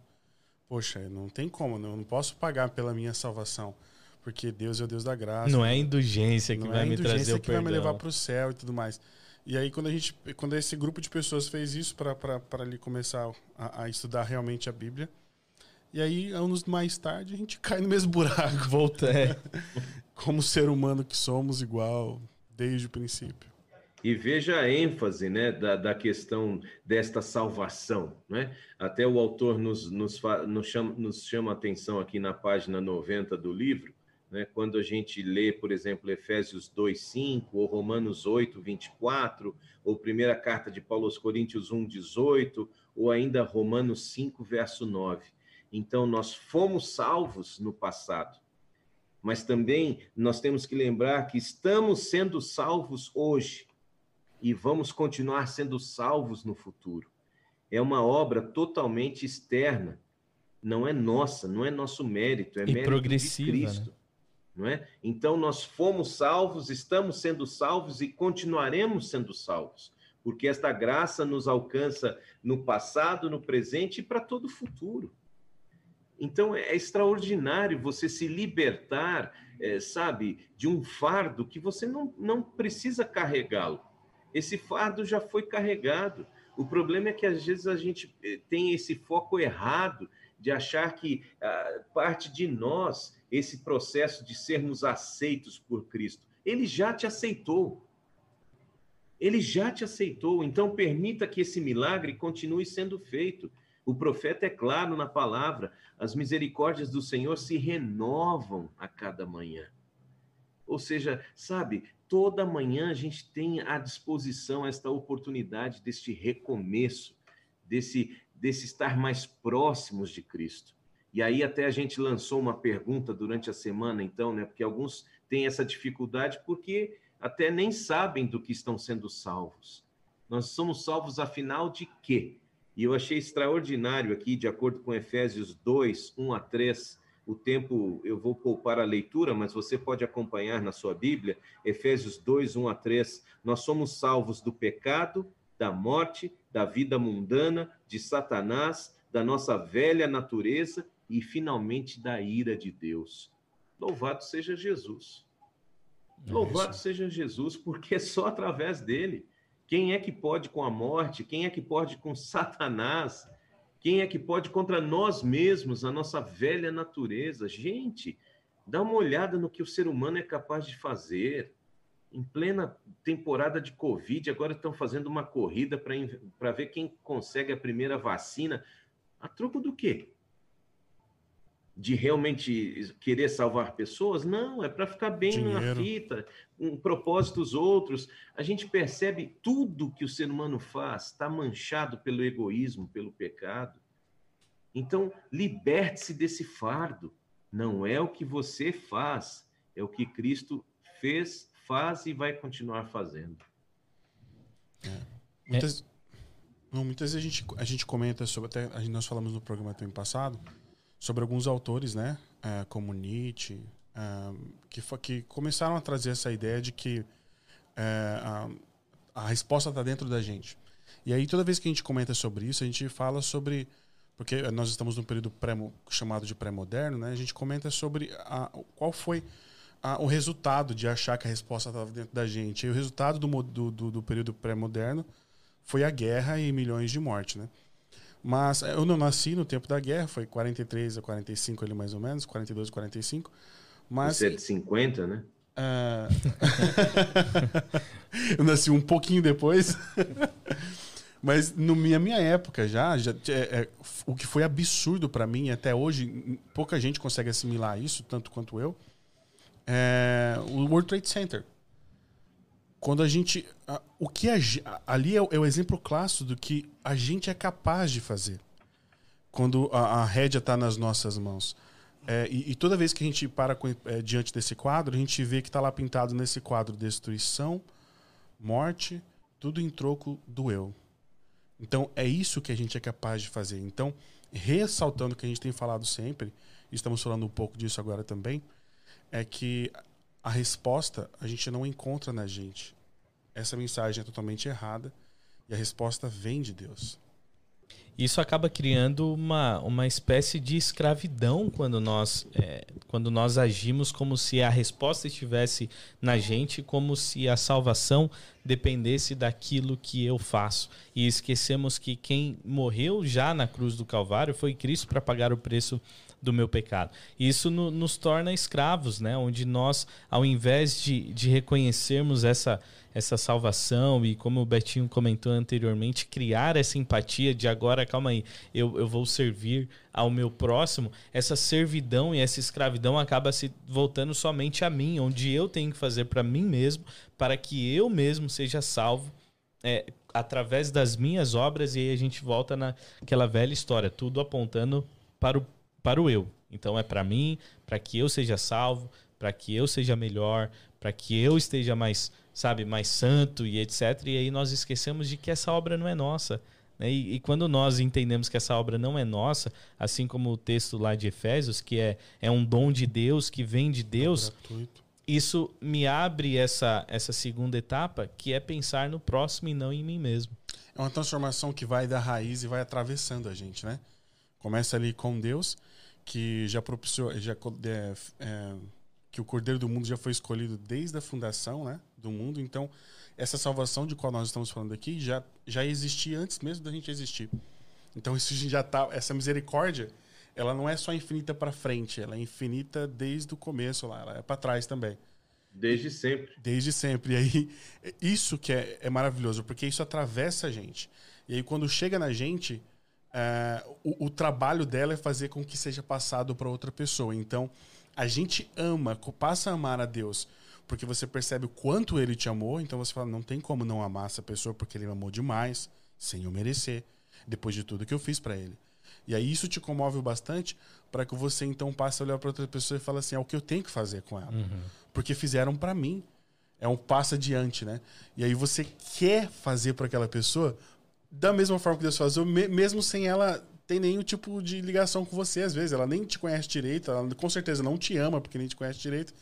Poxa, não tem como, eu não posso pagar pela minha salvação porque Deus é o Deus da graça. Não é indulgência que vai é me trazer o que vai me levar para o céu e tudo mais. E aí quando a gente, quando esse grupo de pessoas fez isso para ali começar a, a, estudar realmente a Bíblia, E aí, anos mais tarde, a gente *laughs* cai no mesmo buraco. Volta, é. *laughs* Como ser humano que somos, igual desde o princípio. E veja a ênfase né, da, da questão desta salvação. Né? Até o autor nos, nos, nos, chama, nos chama a atenção aqui na página 90 do livro, né, quando a gente lê, por exemplo, Efésios 2,5, ou Romanos 8, 24, ou primeira carta de Paulo aos Coríntios 1, 18, ou ainda Romanos 5, verso 9. Então, nós fomos salvos no passado, mas também nós temos que lembrar que estamos sendo salvos hoje e vamos continuar sendo salvos no futuro. É uma obra totalmente externa, não é nossa, não é nosso mérito, é e mérito de Cristo. Né? Não é? Então nós fomos salvos, estamos sendo salvos e continuaremos sendo salvos, porque esta graça nos alcança no passado, no presente e para todo o futuro. Então é extraordinário você se libertar, é, sabe, de um fardo que você não, não precisa carregá-lo. Esse fardo já foi carregado. O problema é que às vezes a gente eh, tem esse foco errado de achar que ah, parte de nós esse processo de sermos aceitos por Cristo. Ele já te aceitou. Ele já te aceitou. Então permita que esse milagre continue sendo feito. O profeta é claro na palavra: as misericórdias do Senhor se renovam a cada manhã. Ou seja, sabe, toda manhã a gente tem à disposição esta oportunidade deste recomeço, desse, desse estar mais próximos de Cristo. E aí até a gente lançou uma pergunta durante a semana, então, né? Porque alguns têm essa dificuldade porque até nem sabem do que estão sendo salvos. Nós somos salvos afinal de quê? E eu achei extraordinário aqui, de acordo com Efésios 2, 1 a 3, o tempo eu vou poupar a leitura, mas você pode acompanhar na sua Bíblia, Efésios 2, 1 a 3. Nós somos salvos do pecado, da morte, da vida mundana, de Satanás, da nossa velha natureza e finalmente da ira de Deus. Louvado seja Jesus. É Louvado seja Jesus, porque é só através dele. Quem é que pode com a morte? Quem é que pode com Satanás? Quem é que pode contra nós mesmos, a nossa velha natureza? Gente, dá uma olhada no que o ser humano é capaz de fazer. Em plena temporada de Covid, agora estão fazendo uma corrida para ver quem consegue a primeira vacina. A troco do quê? De realmente querer salvar pessoas, não, é para ficar bem Dinheiro. na fita, com propósitos outros. A gente percebe tudo que o ser humano faz está manchado pelo egoísmo, pelo pecado. Então, liberte-se desse fardo. Não é o que você faz, é o que Cristo fez, faz e vai continuar fazendo. É. Muitas, não, muitas vezes a gente, a gente comenta sobre, até nós falamos no programa também passado, sobre alguns autores, né, uh, como Nietzsche, uh, que, que começaram a trazer essa ideia de que uh, a, a resposta está dentro da gente. E aí, toda vez que a gente comenta sobre isso, a gente fala sobre. Porque nós estamos num período pré, chamado de pré-moderno, né? A gente comenta sobre a, qual foi a, o resultado de achar que a resposta estava dentro da gente. E o resultado do, do, do, do período pré-moderno foi a guerra e milhões de mortes, né? Mas eu não nasci no tempo da guerra, foi 43 a 45 ali mais ou menos, 42 a 45. Mas... Você é de 50, né? Uh... *laughs* eu nasci um pouquinho depois. *laughs* Mas na minha, minha época já, já é, é, o que foi absurdo para mim, até hoje, pouca gente consegue assimilar isso, tanto quanto eu, é o World Trade Center. Quando a gente. A, o que a, ali é o, é o, exemplo clássico do que a gente é capaz de fazer. Quando a, a rédea está nas nossas mãos. É, e, e, toda vez que a gente para com, é, diante desse quadro, a gente vê que está lá pintado nesse quadro destruição, morte, tudo em troco do eu. Então é isso que a gente é capaz de fazer. Então, ressaltando o que a gente tem falado sempre, estamos falando um pouco disso agora também, é que a resposta a gente não encontra na gente. Essa mensagem é totalmente errada e a resposta vem de Deus. Isso acaba criando uma, uma espécie de escravidão quando nós, é, quando nós agimos como se a resposta estivesse na gente, como se a salvação dependesse daquilo que eu faço. E esquecemos que quem morreu já na cruz do Calvário foi Cristo para pagar o preço do meu pecado. Isso no, nos torna escravos, né? Onde nós, ao invés de, de reconhecermos essa, essa salvação e, como o Betinho comentou anteriormente, criar essa empatia de agora, calma aí, eu, eu vou servir ao meu próximo, essa servidão e essa escravidão acaba se voltando somente a mim, onde eu tenho que fazer para mim mesmo, para que eu mesmo seja salvo. É, através das minhas obras, e aí a gente volta naquela velha história, tudo apontando para o para o eu. Então é para mim, para que eu seja salvo, para que eu seja melhor, para que eu esteja mais, sabe, mais santo e etc. E aí nós esquecemos de que essa obra não é nossa. Né? E, e, quando nós entendemos que essa obra não é nossa, assim como o texto lá de Efésios, que é, é um dom de Deus, que vem de Deus, isso me abre essa, essa segunda etapa, que é pensar no próximo e não em mim mesmo. É uma transformação que vai da raiz e vai atravessando a gente, né? Começa ali com Deus, que já propiciou, já, é, é, que o Cordeiro do Mundo já foi escolhido desde a fundação né, do mundo. Então, essa salvação de qual nós estamos falando aqui já, já existia antes mesmo da gente existir. Então, isso *laughs* já tá, essa misericórdia, ela não é só infinita para frente, ela é infinita desde o começo lá, ela é para trás também. Desde sempre. Desde sempre. E aí, isso que é, é maravilhoso, porque isso atravessa a gente. E aí, quando chega na gente, é, o, o, trabalho dela é fazer com que seja passado para outra pessoa. Então, a gente ama, passa a amar a Deus, porque você percebe o quanto ele te amou. Então, você fala: não tem como não amar essa pessoa, porque ele me amou demais, sem eu merecer, depois de tudo que eu fiz para ele. E aí, isso te comove bastante para que você então passe a olhar para outra pessoa e fale assim: é o que eu tenho que fazer com ela. Uhum. Porque fizeram para mim. É um passo adiante, né? E aí você quer fazer para aquela pessoa da mesma forma que Deus faz, mesmo sem ela ter nenhum tipo de ligação com você, às vezes. Ela nem te conhece direito, ela com certeza não te ama porque nem te conhece direito,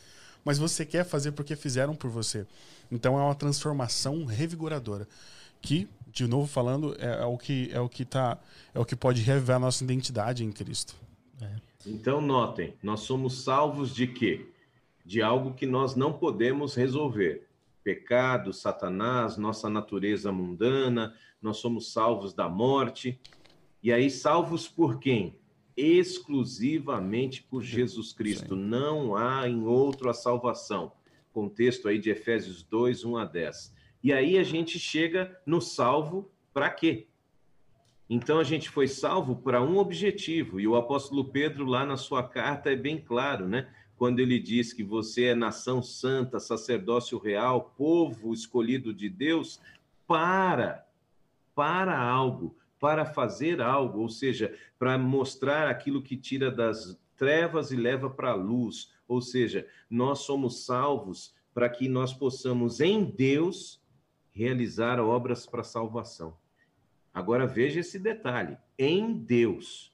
mas você quer fazer porque fizeram por você. Então é uma transformação revigoradora. Que, de novo falando, é, é o que é o que tá, é o que pode revelar a nossa identidade em Cristo. É. Então notem, nós somos salvos de quê? De algo que nós não podemos resolver. Pecado, Satanás, nossa natureza mundana, nós somos salvos da morte. E aí, salvos por quem? Exclusivamente por Jesus Cristo. Sim. Não há em outro a salvação. Contexto aí de Efésios 2, 1 a 10. E aí a gente chega no salvo para quê? Então a gente foi salvo para um objetivo, e o apóstolo Pedro, lá na sua carta, é bem claro, né? Quando ele diz que você é nação santa, sacerdócio real, povo escolhido de Deus, para para algo, para fazer algo, ou seja, para mostrar aquilo que tira das trevas e leva para a luz. Ou seja, nós somos salvos para que nós possamos, em Deus, realizar obras para salvação. Agora veja esse detalhe: em Deus,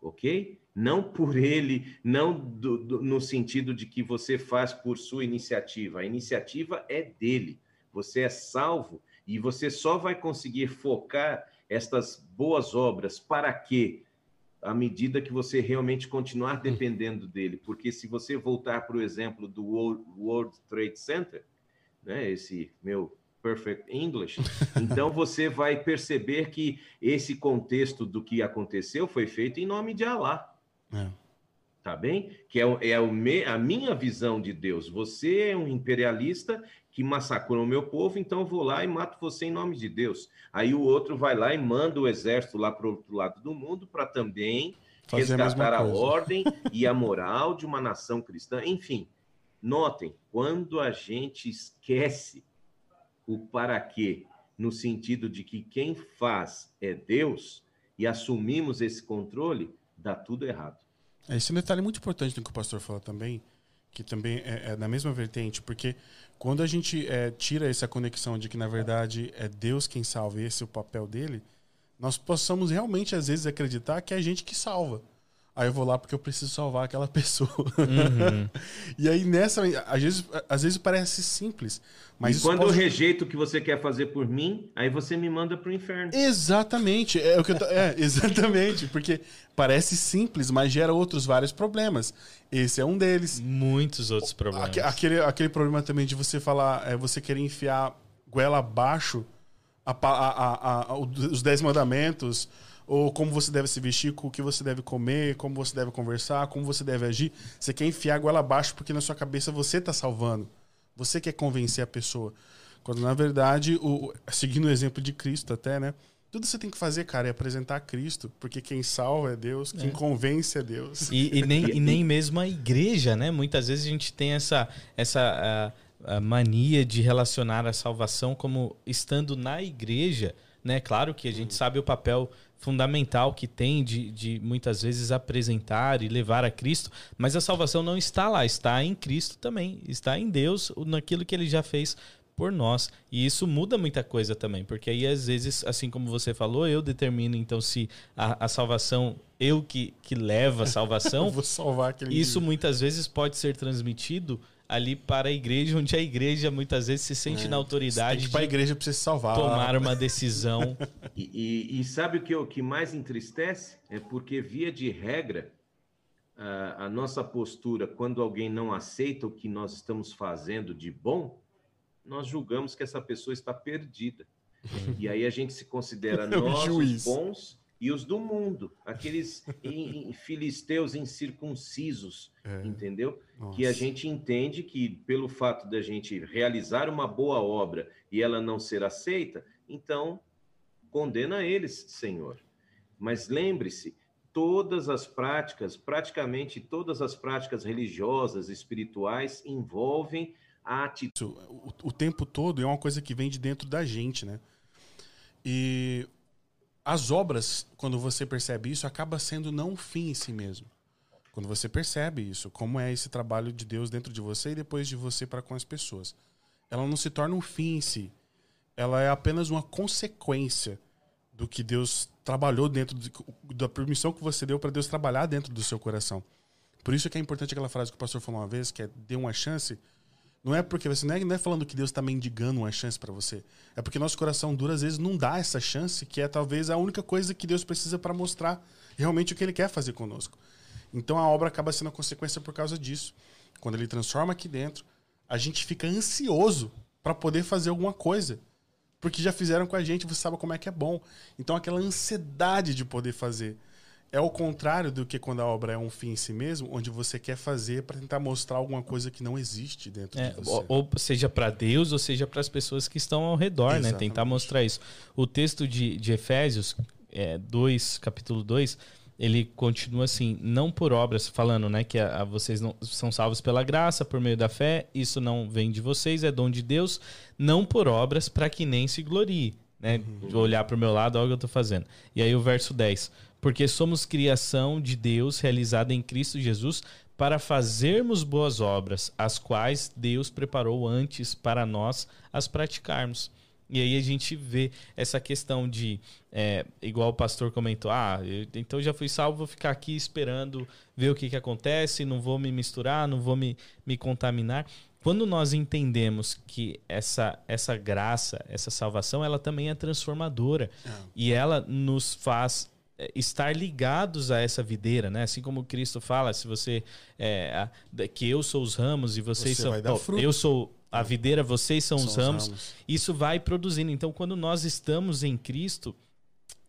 ok? Não por ele, não do, do, no sentido de que você faz por sua iniciativa. A iniciativa é dele. Você é salvo e você só vai conseguir focar estas boas obras para quê? À medida que você realmente continuar hum. dependendo dele. Porque se você voltar para o exemplo do World Trade Center, né, esse meu perfect English, *laughs* então você vai perceber que esse contexto do que aconteceu foi feito em nome de Allah. É. Tá bem? Que é, é o me, a minha visão de Deus. Você é um imperialista que massacram o meu povo, então eu vou lá e mato você em nome de Deus. Aí o outro vai lá e manda o exército lá para o outro lado do mundo para também Fazer resgatar a, a ordem e a moral de uma nação cristã. Enfim, notem, quando a gente esquece o para quê, no sentido de que quem faz é Deus, e assumimos esse controle, dá tudo errado. Esse é um detalhe muito importante do que o pastor falou também, que também é, é na mesma vertente, porque quando a gente é, tira essa conexão de que, na verdade, é Deus quem salva e esse é o papel dele, nós possamos realmente, às vezes, acreditar que é a gente que salva. Aí eu vou lá porque eu preciso salvar aquela *laughs* pessoa. Uhum. e aí nessa, às vezes, às vezes parece simples. Mas e quando pode... eu rejeito o que você quer fazer por mim, aí você me manda pro inferno. Exatamente. É o que eu tô... É, *laughs* exatamente. Porque parece simples, mas gera outros vários problemas. Esse é um deles. Muitos outros problemas. Aquele, aquele problema também de você falar, é, você querer enfiar goela abaixo a, a, a, os dez mandamentos ou como você deve se vestir, o que você deve comer, como você deve conversar, como você deve agir. Você quer enfiar a goela abaixo porque na sua cabeça você está salvando. Você quer convencer a pessoa. Quando na verdade, o, seguindo o exemplo de Cristo até, né? Tudo você tem que fazer, cara, é apresentar Cristo, porque quem salva é Deus, quem é. convence é Deus. E, e, nem, *laughs* e nem mesmo a igreja, né? Muitas vezes a gente tem essa, essa a, a mania de relacionar a salvação como estando na igreja, né? Claro que a gente sabe o papel fundamental que tem de, de muitas vezes apresentar e levar a Cristo, mas a salvação não está lá, está em Cristo também, está em Deus, naquilo que ele já fez por nós. E isso muda muita coisa também, porque aí às vezes, assim como você falou, eu determino então se a, a salvação, eu que, que leva a salvação, *laughs* Vou salvar aquele isso dia. muitas vezes pode ser transmitido ali para a igreja, onde a igreja muitas vezes se sente é, na autoridade de para a igreja para se salvar, tomar uma decisão. *laughs* e, e, e, sabe o que, o que mais entristece? É porque, via de regra, a, a nossa postura, quando alguém não aceita o que nós estamos fazendo de bom, nós julgamos que essa pessoa está perdida. E aí a gente se considera *laughs* nós bons e os do mundo, aqueles filisteus incircuncisos, é. entendeu? Nossa. Que a gente entende que pelo fato da gente realizar uma boa obra e ela não ser aceita, então condena eles, Senhor. Mas lembre-se, todas as práticas, praticamente todas as práticas religiosas, espirituais envolvem a atitude. O, o tempo todo é uma coisa que vem de dentro da gente, né? E as obras, quando você percebe isso, acaba sendo não um fim em si mesmo. Quando você percebe isso, como é esse trabalho de Deus dentro de você e depois de você para com as pessoas. Ela não se torna um fim em si. Ela é apenas uma consequência do que Deus trabalhou dentro de, da permissão que você deu para Deus trabalhar dentro do seu coração. Por isso que é importante aquela frase que o pastor falou uma vez, que é dê uma chance não é porque você não é, não é falando que Deus está mendigando uma chance para você. É porque nosso coração duro às vezes não dá essa chance, que é talvez a única coisa que Deus precisa para mostrar realmente o que ele quer fazer conosco. Então a obra acaba sendo a consequência por causa disso. Quando ele transforma aqui dentro, a gente fica ansioso para poder fazer alguma coisa. Porque já fizeram com a gente, você sabe como é que é bom. Então aquela ansiedade de poder fazer é o contrário do que quando a obra é um fim em si mesmo, onde você quer fazer para tentar mostrar alguma coisa que não existe dentro é, de você. Ou, seja para Deus, ou seja para as pessoas que estão ao redor, Exatamente. né? Tentar mostrar isso. O texto de, de Efésios é, 2, capítulo 2, ele continua assim, não por obras, falando né, que a, a, vocês não, são salvos pela graça, por meio da fé, isso não vem de vocês, é dom de Deus, não por obras, para que nem se glorie. Né? Uhum. Olhar para o meu lado, olha o que eu estou fazendo. E aí o verso 10 porque somos criação de Deus realizada em Cristo Jesus para fazermos boas obras, as quais Deus preparou antes para nós as praticarmos. E aí a gente vê essa questão de, é, igual o pastor comentou, ah, eu, então já fui salvo, vou ficar aqui esperando ver o que, que acontece, não vou me misturar, não vou me, me contaminar. Quando nós entendemos que essa, essa graça, essa salvação, ela também é transformadora é. e ela nos faz estar ligados a essa videira, né? Assim como Cristo fala, se você é, que eu sou os ramos e vocês você são eu sou a videira, vocês são, são os ramos. ramos. Isso vai produzindo. Então, quando nós estamos em Cristo,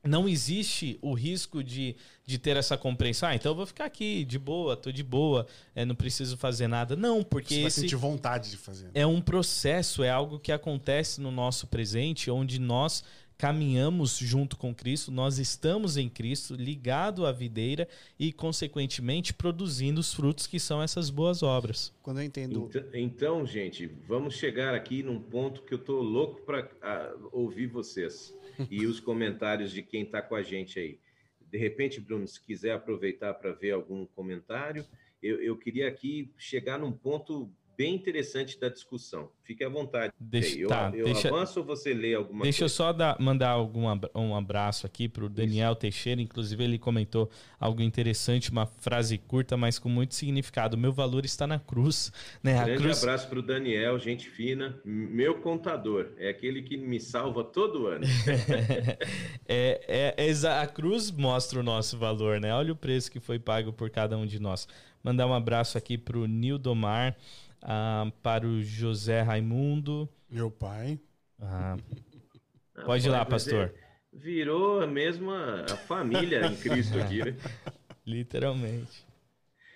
não existe o risco de, de ter essa compreensão. Ah, então eu vou ficar aqui de boa, tô de boa, é, não preciso fazer nada. Não, porque Você vai sentir vontade de fazer. Né? É um processo, é algo que acontece no nosso presente, onde nós caminhamos junto com Cristo, nós estamos em Cristo, ligado à videira e, consequentemente, produzindo os frutos que são essas boas obras. Quando eu entendo. Então, então gente, vamos chegar aqui num ponto que eu estou louco para ouvir vocês *laughs* e os comentários de quem está com a gente aí. De repente, Bruno, se quiser aproveitar para ver algum comentário, eu, eu queria aqui chegar num ponto bem interessante da discussão. Fique à vontade. Deixa, eu tá, eu deixa, avanço ou você lê alguma deixa coisa? eu só dar, mandar algum, um abraço aqui para o Daniel Isso. Teixeira. Inclusive, ele comentou algo interessante, uma frase curta, mas com muito significado. Meu valor está na cruz. *laughs* Né? Grande cruz... abraço para o Daniel, gente fina. Meu contador. É aquele que me salva todo ano. *laughs* é, é, é, a cruz mostra o nosso valor, né? Olha o preço que foi pago por cada um de nós. Mandar um abraço aqui para o Nildomar ah, para o José Raimundo. Meu pai. Ah, pode ir lá, pastor. Virou a mesma a família em Cristo aqui, né? *laughs* Literalmente.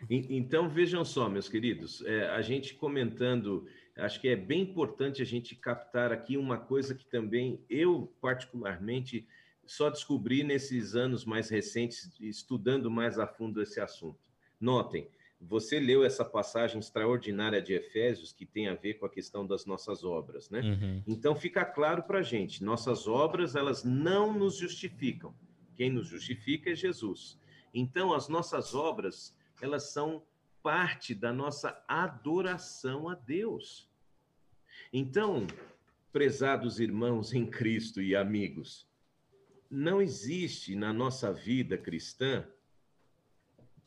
Então vejam só, meus queridos, é, a gente comentando, acho que é bem importante a gente captar aqui uma coisa que também eu, particularmente, só descobri nesses anos mais recentes, estudando mais a fundo esse assunto. Notem, você leu essa passagem extraordinária de Efésios que tem a ver com a questão das nossas obras, né? Uhum. Então fica claro para a gente, nossas obras elas não nos justificam. Quem nos justifica é Jesus. Então as nossas obras elas são parte da nossa adoração a Deus. Então, prezados irmãos em Cristo e amigos, não existe na nossa vida cristã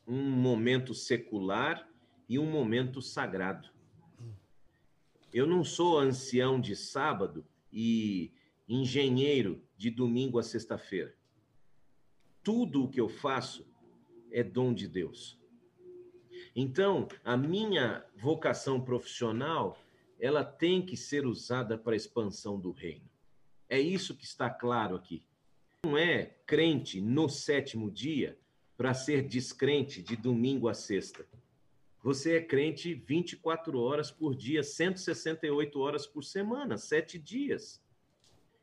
um momento secular e um momento sagrado. Eu não sou ancião de sábado e engenheiro de domingo a sexta-feira. Tudo o que eu faço é dom de Deus. Então, a minha vocação profissional, ela tem que ser usada para a expansão do reino. É isso que está claro aqui. Não é crente no sétimo dia para ser descrente de domingo a sexta. Você é crente 24 horas por dia, 168 horas por semana, sete dias.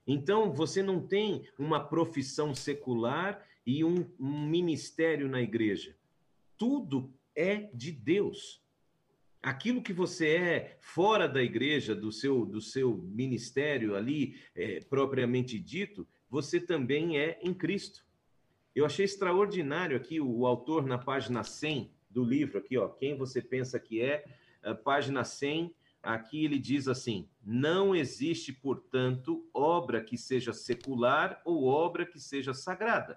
Então, você não tem uma profissão secular e um, um ministério na igreja. Tudo é de Deus. Aquilo que você é fora da igreja, do seu, do seu ministério ali, é, propriamente dito, você também é em Cristo. Eu achei extraordinário aqui o, autor na página 100 do livro, aqui, ó, quem você pensa que é, página 100, aqui ele diz assim: não existe, portanto, obra que seja secular ou obra que seja sagrada.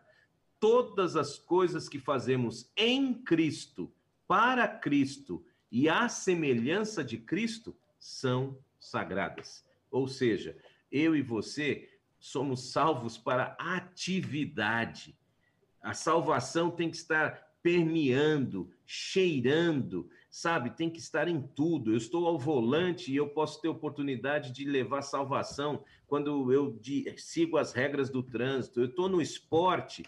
Todas as coisas que fazemos em Cristo, para Cristo e à semelhança de Cristo são sagradas. Ou seja, eu e você somos salvos para atividade a salvação tem que estar permeando, cheirando, sabe? Tem que estar em tudo. Eu estou ao volante e eu posso ter oportunidade de levar salvação quando eu sigo as regras do trânsito. Eu estou no esporte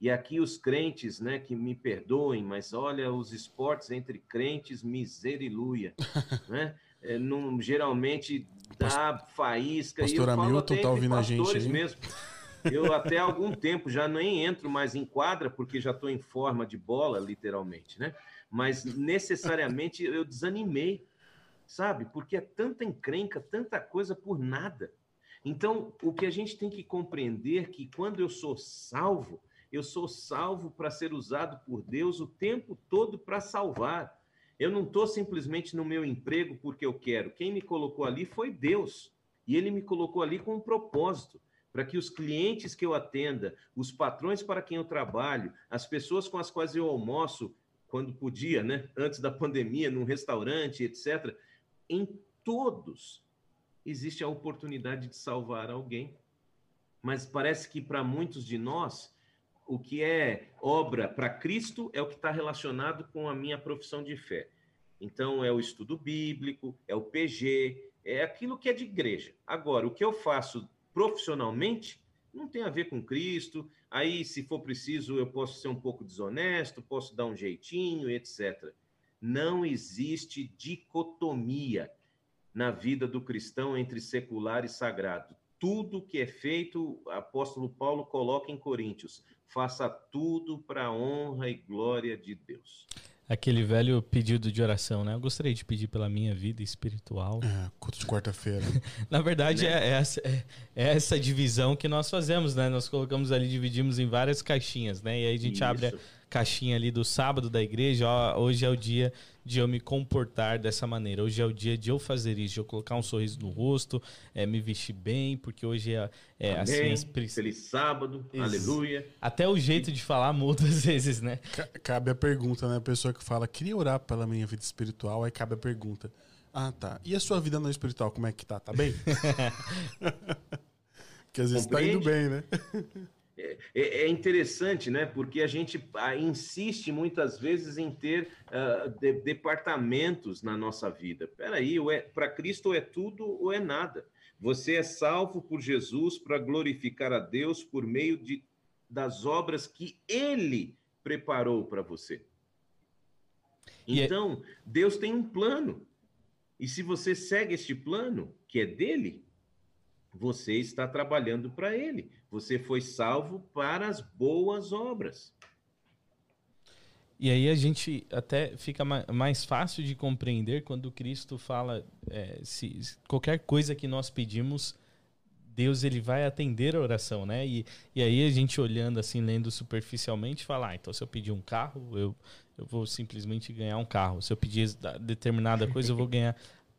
e aqui os crentes, né, que me perdoem, mas olha, os esportes entre crentes, miseriluia, *laughs* né? É, não, geralmente dá faísca. Pastor Hamilton tá ouvindo a gente mesmo. *laughs* Eu até há algum tempo já nem entro mais em quadra, porque já estou em forma de bola, literalmente, né? Mas necessariamente eu desanimei, sabe? Porque é tanta encrenca, tanta coisa por nada. Então, o que a gente tem que compreender é que quando eu sou salvo, eu sou salvo para ser usado por Deus o tempo todo para salvar. Eu não estou simplesmente no meu emprego porque eu quero. Quem me colocou ali foi Deus. E ele me colocou ali com um propósito para que os clientes que eu atenda, os patrões para quem eu trabalho, as pessoas com as quais eu almoço, quando podia, né? antes da pandemia, num restaurante, etc., em todos existe a oportunidade de salvar alguém. Mas parece que para muitos de nós, o que é obra para Cristo é o que está relacionado com a minha profissão de fé. Então, é o estudo bíblico, é o PG, é aquilo que é de igreja. Agora, o que eu faço profissionalmente, não tem a ver com Cristo. Aí, se for preciso, eu posso ser um pouco desonesto, posso dar um jeitinho, etc. Não existe dicotomia na vida do cristão entre secular e sagrado. Tudo que é feito, o apóstolo Paulo coloca em Coríntios: faça tudo para a honra e glória de Deus. Aquele velho pedido de oração, né? Eu gostaria de pedir pela minha vida espiritual. É, culto de quarta-feira. *laughs* Na verdade, né? é, essa, é, é, essa divisão que nós fazemos, né? Nós colocamos ali, dividimos em várias caixinhas, né? E aí a gente Isso. abre caixinha ali do sábado da igreja, ó, hoje é o dia de eu me comportar dessa maneira. Hoje é o dia de eu fazer isso, de eu colocar um sorriso no rosto, é, me vestir bem, porque hoje é, é assim. As... Feliz sábado, Ex aleluia. Até o jeito de falar muda às vezes, né? Cabe a pergunta, né? A pessoa que fala, queria orar pela minha vida espiritual, aí cabe a pergunta. Ah, tá. E a sua vida não espiritual, como é que tá? Tá bem? *laughs* *laughs* Porque às vezes Compreende? tá indo bem, né? É, é, é, interessante, né? Porque a gente ah, insiste muitas vezes em ter uh, de, departamentos na nossa vida. Peraí, é, para Cristo ou é tudo ou é nada. Você é salvo por Jesus para glorificar a Deus por meio de, das obras que Ele preparou para você. Então, Deus tem um plano. E se você segue este plano, que é dele, você está trabalhando para ele. Você foi salvo para as boas obras. E aí a gente até fica mais fácil de compreender quando Cristo fala é, se qualquer coisa que nós pedimos, Deus ele vai atender a oração, né? E, e aí a gente olhando assim, lendo superficialmente, fala, ah, então se eu pedir um carro, eu, eu vou simplesmente ganhar um carro. Se eu pedir determinada coisa, eu vou *laughs* ganhar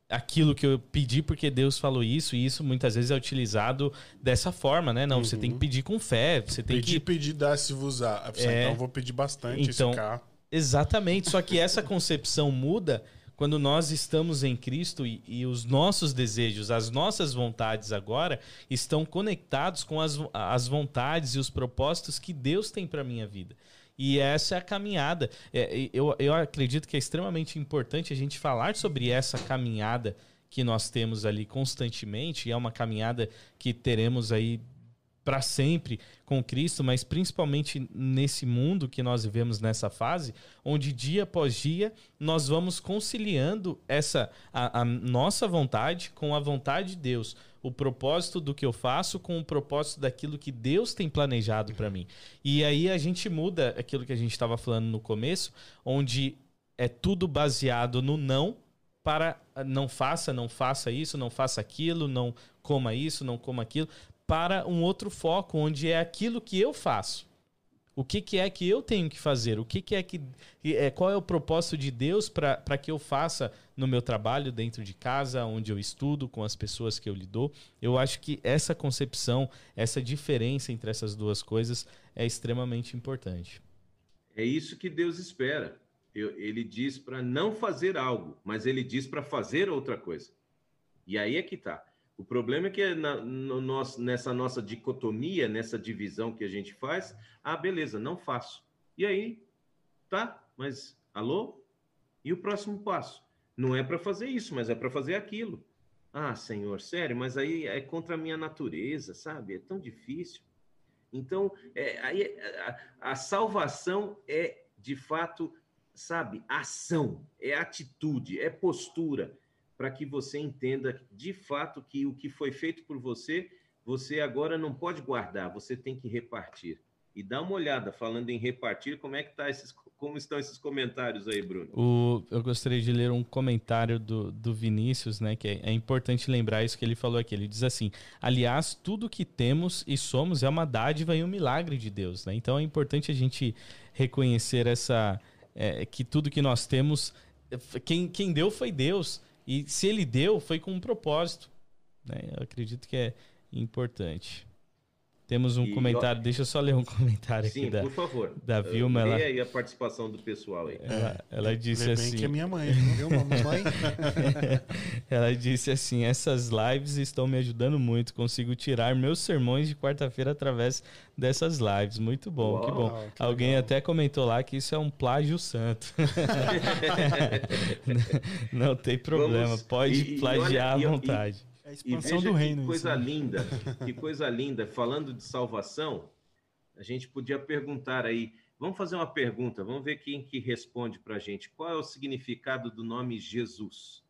aquilo que eu pedi porque Deus falou isso, e isso muitas vezes é utilizado dessa forma, né? Não, uhum. você tem que uhum. pedir com fé, você tem pedir, que... Pedir, dá-se-vos a... É... Então eu vou pedir bastante então, esse carro. Exatamente, só que essa concepção muda quando nós estamos em Cristo e, e, os nossos desejos, as nossas vontades agora estão conectados com as, as vontades e os propósitos que Deus tem para minha vida. E essa é a caminhada. É, eu, eu acredito que é extremamente importante a gente falar sobre essa caminhada que nós temos ali constantemente. E é uma caminhada que teremos aí para sempre com Cristo, mas principalmente nesse mundo que nós vivemos nessa fase, onde dia após dia nós vamos conciliando essa a, a nossa vontade com a vontade de Deus o propósito do que eu faço com o propósito daquilo que Deus tem planejado para mim. E aí a gente muda aquilo que a gente estava falando no começo, onde é tudo baseado no não para não faça, não faça isso, não faça aquilo, não coma isso, não coma aquilo, para um outro foco, onde é aquilo que eu faço. O que, que é que eu tenho que fazer? O que, que é que. É, qual é o propósito de Deus para que eu faça no meu trabalho, dentro de casa, onde eu estudo, com as pessoas que eu lido? Eu acho que essa concepção, essa diferença entre essas duas coisas é extremamente importante. É isso que Deus espera. Eu, ele diz para não fazer algo, mas ele diz para fazer outra coisa. E aí é que está. O problema é que na, no nosso, nessa nossa dicotomia, nessa divisão que a gente faz, ah, beleza, não faço. E aí, tá, mas alô? E o próximo passo? Não é para fazer isso, mas é para fazer aquilo. Ah, Senhor, sério, mas aí é contra a minha natureza, sabe? É tão difícil. Então, é, aí, a, a salvação é, de fato, sabe, ação, é atitude, é postura para que você entenda de fato que o que foi feito por você, você agora não pode guardar, você tem que repartir. E dá uma olhada, falando em repartir, como é que tá esses, como estão esses comentários aí, Bruno? O, eu gostaria de ler um comentário do, do Vinícius, né? Que é, é, importante lembrar isso que ele falou aqui. Ele diz assim: aliás, tudo que temos e somos é uma dádiva e um milagre de Deus, né? Então é importante a gente reconhecer essa é, que tudo que nós temos, quem, quem deu foi Deus. E se ele deu, foi com um propósito. Né? Eu acredito que é importante. Temos um e comentário, deixa eu só ler um *laughs* comentário sim, aqui da, por favor. da Vilma. Ela, aí a participação do pessoal aí. Ela, ela disse assim. que é minha mãe, viu, mamãe? *laughs* *laughs* ela disse assim: essas lives estão me ajudando muito. Consigo tirar meus sermões de quarta-feira através dessas lives. Muito bom, Uau, que bom. Que Alguém legal. até comentou lá que isso é um plágio santo. não, tem problema, Vamos, pode e, plagiar e olha, à vontade. E, é a expansão do reino. Que coisa isso, né? linda, *laughs* que coisa linda. Falando de salvação, a gente podia perguntar aí. Vamos fazer uma pergunta, vamos ver quem que responde para a gente. Qual é o significado do nome Jesus?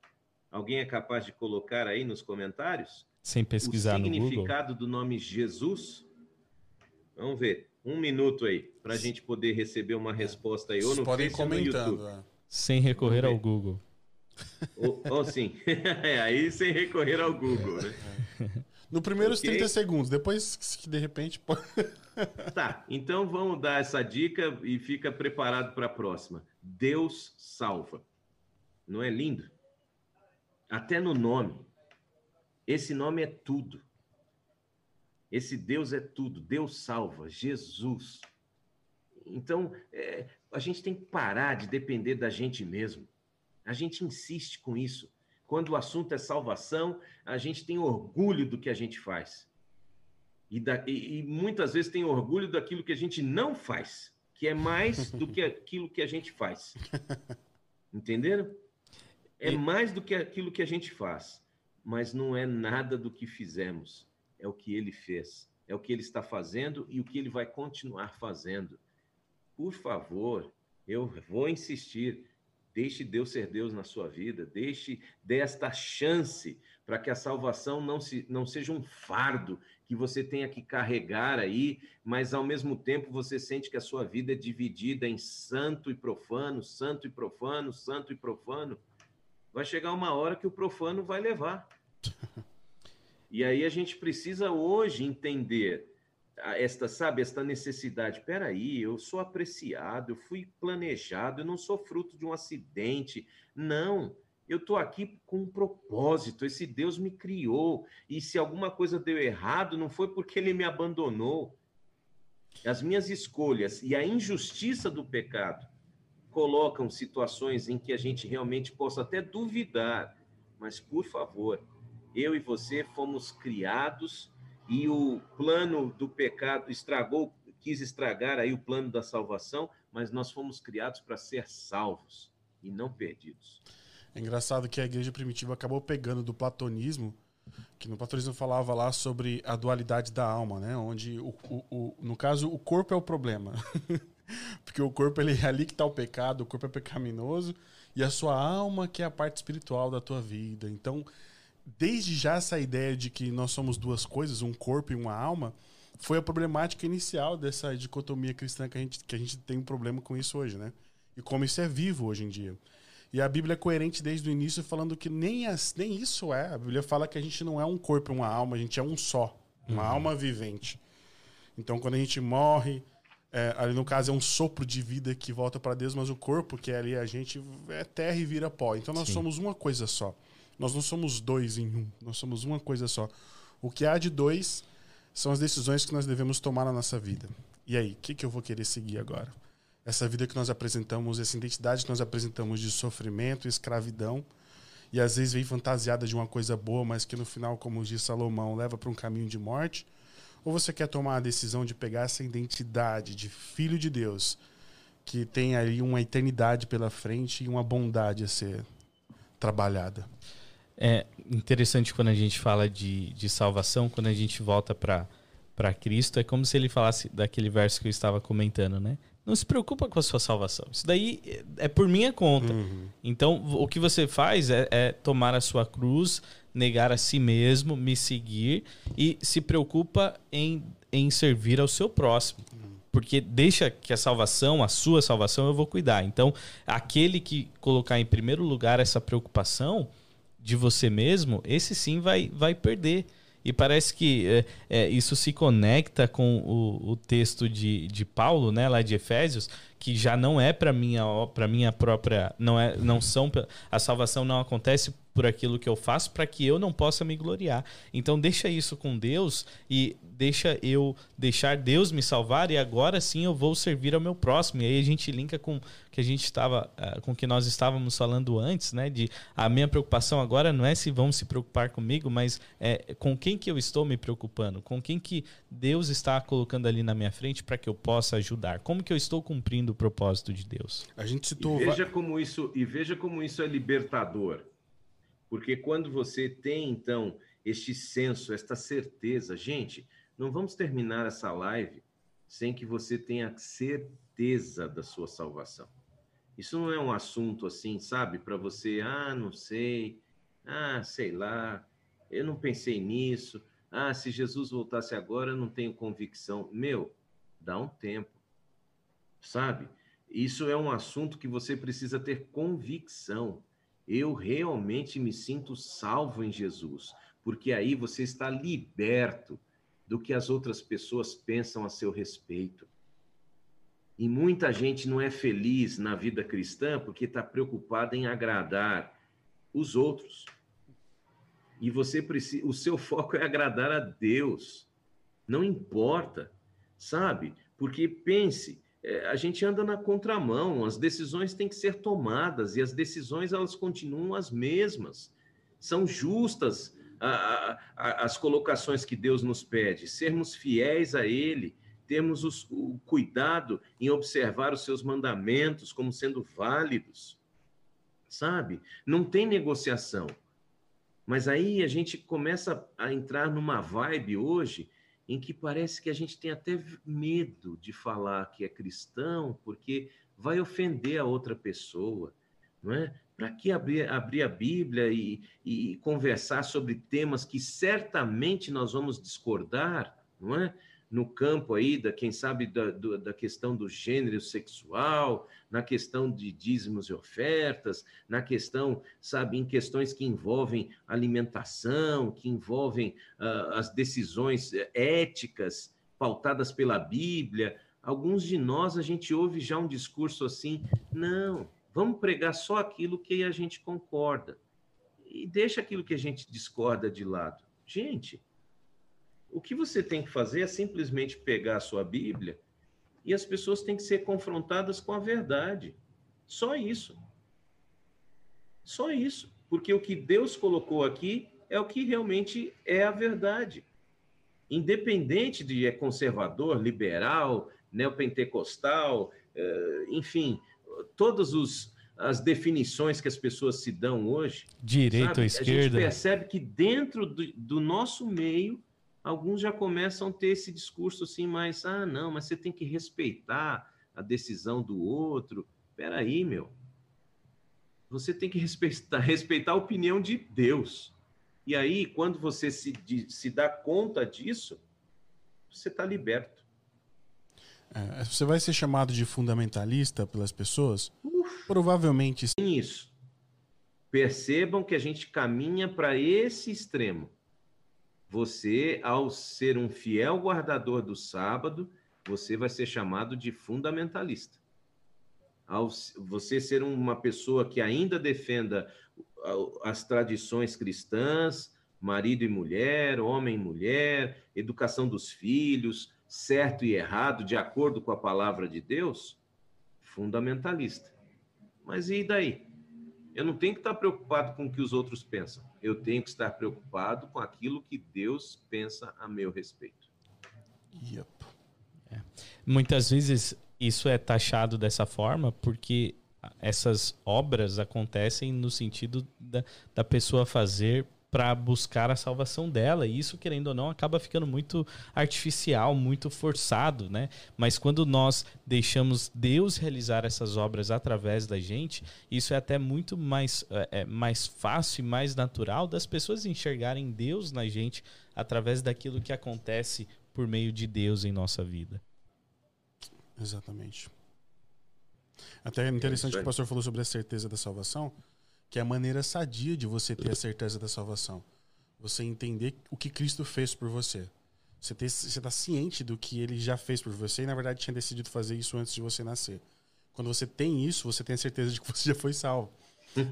Alguém é capaz de colocar aí nos comentários? Sem pesquisar no Google. O significado do nome Jesus? Vamos ver. Um minuto aí, para a gente poder receber uma resposta aí. Ou no podem comentando. É. Sem recorrer ao Google. Ou, ou sim, *laughs* é, aí sem recorrer ao Google, né? *laughs* No primeiros okay. 30 segundos, depois de repente. *laughs* Tá, então vamos dar essa dica e fica preparado para a próxima. Deus salva. Não é lindo? Até no nome. Esse nome é tudo. Esse Deus é tudo. Deus salva. Jesus. Então, é, a gente tem que parar de depender da gente mesmo. A gente insiste com isso. Quando o assunto é salvação, a gente tem orgulho do que a gente faz. E, da, e, e, muitas vezes tem orgulho daquilo que a gente não faz, que é mais do que aquilo que a gente faz. *laughs* Entenderam? É mais do que aquilo que a gente faz, mas não é nada do que fizemos. É o que ele fez, é o que ele está fazendo e o que ele vai continuar fazendo. Por favor, eu vou insistir. Deixe Deus ser Deus na sua vida, deixe desta chance para que a salvação não, se, não seja um fardo que você tenha que carregar aí, mas ao mesmo tempo você sente que a sua vida é dividida em santo e profano, santo e profano, santo e profano. Vai chegar uma hora que o profano vai levar. *laughs* E aí a gente precisa hoje entender esta, sabe, esta necessidade. Peraí, eu sou apreciado, eu fui planejado, eu não sou fruto de um acidente. Não, eu estou aqui com um propósito. Esse Deus me criou. E se alguma coisa deu errado, não foi porque ele me abandonou. As minhas escolhas e a injustiça do pecado colocam situações em que a gente realmente possa até duvidar. Mas, por favor, eu e você fomos criados e o plano do pecado estragou, quis estragar aí o plano da salvação, mas nós fomos criados para ser salvos e não perdidos. É engraçado que a igreja primitiva acabou pegando do platonismo, que no platonismo falava lá sobre a dualidade da alma, né? Onde, o, o, o no caso, o corpo é o problema. *laughs* Porque o corpo ele é ali que está o pecado, o corpo é pecaminoso, e a sua alma que é a parte espiritual da tua vida. Então, desde já essa ideia de que nós somos duas coisas, um corpo e uma alma, foi a problemática inicial dessa dicotomia cristã que a gente, que a gente tem um problema com isso hoje, né? E como isso é vivo hoje em dia. E a Bíblia é coerente desde o início, falando que nem, as, nem isso é. A Bíblia fala que a gente não é um corpo e uma alma, a gente é um só, uma uhum. alma vivente. Então, quando a gente morre, é, ali no caso é um sopro de vida que volta para Deus, mas o corpo, que é ali a gente, é terra e vira pó. Então, nós Sim. somos uma coisa só. Nós não somos dois em um, nós somos uma coisa só. O que há de dois são as decisões que nós devemos tomar na nossa vida. E aí, o que, que eu vou querer seguir agora? essa vida que nós apresentamos, essa identidade que nós apresentamos de sofrimento, escravidão, e às vezes vem fantasiada de uma coisa boa, mas que no final, como diz Salomão, leva para um caminho de morte? Ou você quer tomar a decisão de pegar essa identidade de filho de Deus, que tem aí uma eternidade pela frente e uma bondade a ser trabalhada? É interessante quando a gente fala de, de salvação, quando a gente volta para Cristo, é como se ele falasse daquele verso que eu estava comentando, né? não se preocupa com a sua salvação. Isso daí é por minha conta. Uhum. Então, o que você faz é, é, tomar a sua cruz, negar a si mesmo, me seguir e se preocupa em, em servir ao seu próximo. Uhum. Porque deixa que a salvação, a sua salvação, eu vou cuidar. Então, aquele que colocar em primeiro lugar essa preocupação de você mesmo, esse sim vai, vai perder. E parece que é, é, isso se conecta com o, o, texto de, de Paulo, né, lá de Efésios, que já não é para minha para minha própria, não é, não são a salvação não acontece por aquilo que eu faço para que eu não possa me gloriar. Então deixa isso com Deus e deixa eu deixar Deus me salvar e agora sim eu vou servir ao meu próximo. E aí a gente linka com que a gente estava eh, com que nós estávamos falando antes, né, de a minha preocupação agora não é se vão se preocupar comigo, mas é com quem que eu estou me preocupando, com quem que Deus está colocando ali na minha frente para que eu possa ajudar. Como que eu estou cumprindo o propósito de Deus? A gente citou e veja como isso e veja como isso é libertador porque quando você tem, então, este senso, esta certeza, gente, não vamos terminar essa live sem que você tenha certeza da sua salvação. Isso não é um assunto assim, sabe, para você, ah, não sei, ah, sei lá, eu não pensei nisso, ah, se Jesus voltasse agora, eu não tenho convicção. Meu, dá um tempo, sabe? Isso é um assunto que você precisa ter convicção eu realmente me sinto salvo em Jesus, porque aí você está liberto do que as outras pessoas pensam a seu respeito. E muita gente não é feliz na vida cristã porque está preocupada em agradar os outros. E você precisa, o seu foco é agradar a Deus. Não importa, sabe? Porque pense, é, a gente anda na contramão, as decisões têm que ser tomadas e as decisões elas continuam as mesmas. São justas a, a, as colocações que Deus nos pede, sermos fiéis a Ele, termos os, o cuidado em observar os seus mandamentos como sendo válidos, sabe? Não tem negociação. Mas aí a gente começa a entrar numa vibe hoje em que parece que a gente tem até medo de falar que é cristão, porque vai ofender a outra pessoa, não é? Para que abrir, abrir a Bíblia e, e conversar sobre temas que certamente nós vamos discordar, não é? No campo aí da, quem sabe, da, do, da questão do gênero sexual, na questão de dízimos e ofertas, na questão, sabe, em questões que envolvem alimentação, que envolvem uh, as decisões eh, éticas pautadas pela Bíblia. Alguns de nós a gente ouve já um discurso assim, não, vamos pregar só aquilo que a gente concorda e deixa aquilo que a gente discorda de lado. Gente, o que você tem que fazer é simplesmente pegar a sua Bíblia e as pessoas têm que ser confrontadas com a verdade. Só isso. Só isso. Porque o que Deus colocou aqui é o que realmente é a verdade. Independente de é conservador, liberal, neopentecostal, eh, enfim, todas os, as definições que as pessoas se dão hoje. Direita ou esquerda. A gente percebe que dentro do, do nosso meio alguns já começam a ter esse discurso assim, mais, ah, não, mas você tem que respeitar a decisão do outro. Peraí, meu. Você tem que respeitar, *laughs* respeitar a opinião de Deus. E aí, quando você se, de, se dá conta disso, você está liberto. É, você vai ser chamado de fundamentalista pelas pessoas? Uf, Provavelmente sim. Isso. Percebam que a gente caminha para esse extremo. Você, ao ser um fiel guardador do sábado, você vai ser chamado de fundamentalista. Ao você ser uma pessoa que ainda defenda as tradições cristãs, marido e mulher, homem e mulher, educação dos filhos, certo e errado, de acordo com a palavra de Deus, fundamentalista. Mas e daí? Eu não tenho que estar preocupado com o que os outros pensam. Eu tenho que estar preocupado com aquilo que Deus pensa a meu respeito. Yep. É. Muitas vezes isso é taxado dessa forma porque essas obras acontecem no sentido da, da pessoa fazer para buscar a salvação dela. E isso, querendo ou não, acaba ficando muito artificial, muito forçado, né? Mas quando nós deixamos Deus realizar essas obras através da gente, isso é até muito mais, é, é, mais fácil e mais natural das pessoas enxergarem Deus na gente através daquilo que acontece por meio de Deus em nossa vida. Exatamente. Até é interessante que o pastor falou sobre a certeza da salvação que é a maneira sadia de você ter a certeza da salvação. Você entender o que Cristo fez por você. Você está ciente do que ele já fez por você e, na verdade, tinha decidido fazer isso antes de você nascer. Quando você tem isso, você tem a certeza de que você *laughs* já foi salvo.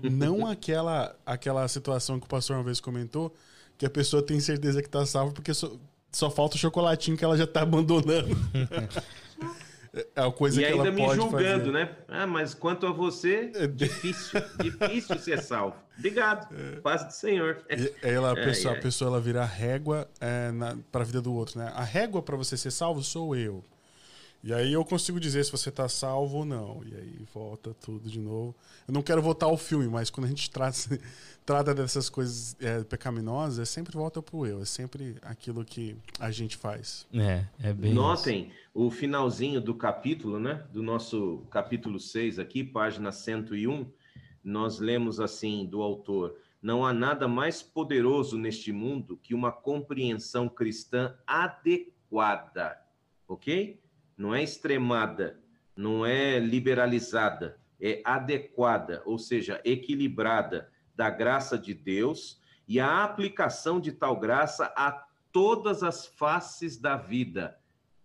Não aquela, aquela situação que o pastor uma vez comentou, que a pessoa tem certeza que está salva porque só, só falta o chocolatinho que ela já está abandonando. *laughs* É a coisa e que ainda me julgando, fazer. né? Ah, mas quanto a você, é difícil, difícil ser salvo. Obrigado, é. paz do Senhor. E, ela, a pessoa, a pessoa ela vira régua é, para a vida do outro, né? A régua para você ser salvo sou eu. E aí eu consigo dizer se você tá salvo ou não. E aí volta tudo de novo. Eu não quero voltar ao filme, mas quando a gente trata, *laughs* trata dessas coisas é, pecaminosas, é sempre volta pro eu. É sempre aquilo que a gente faz. É, é bem Notem isso. o finalzinho do capítulo, né? Do nosso capítulo 6 aqui, página 101. Nós lemos assim do autor. Não há nada mais poderoso neste mundo que uma compreensão cristã adequada. Ok? Não é extremada, não é liberalizada, é adequada, ou seja, equilibrada da graça de Deus e a aplicação de tal graça a todas as faces da vida.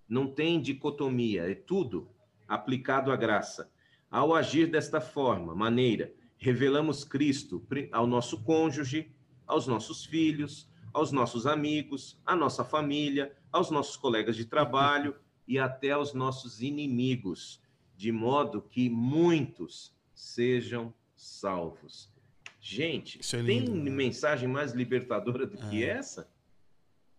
Não tem dicotomia, é tudo aplicado à graça. Ao agir desta forma, maneira, revelamos Cristo ao nosso cônjuge, aos nossos filhos, aos nossos amigos, à nossa família, aos nossos colegas de trabalho e até aos nossos inimigos, de modo que muitos sejam salvos. Gente, é tem né? mensagem mais libertadora do que é. essa?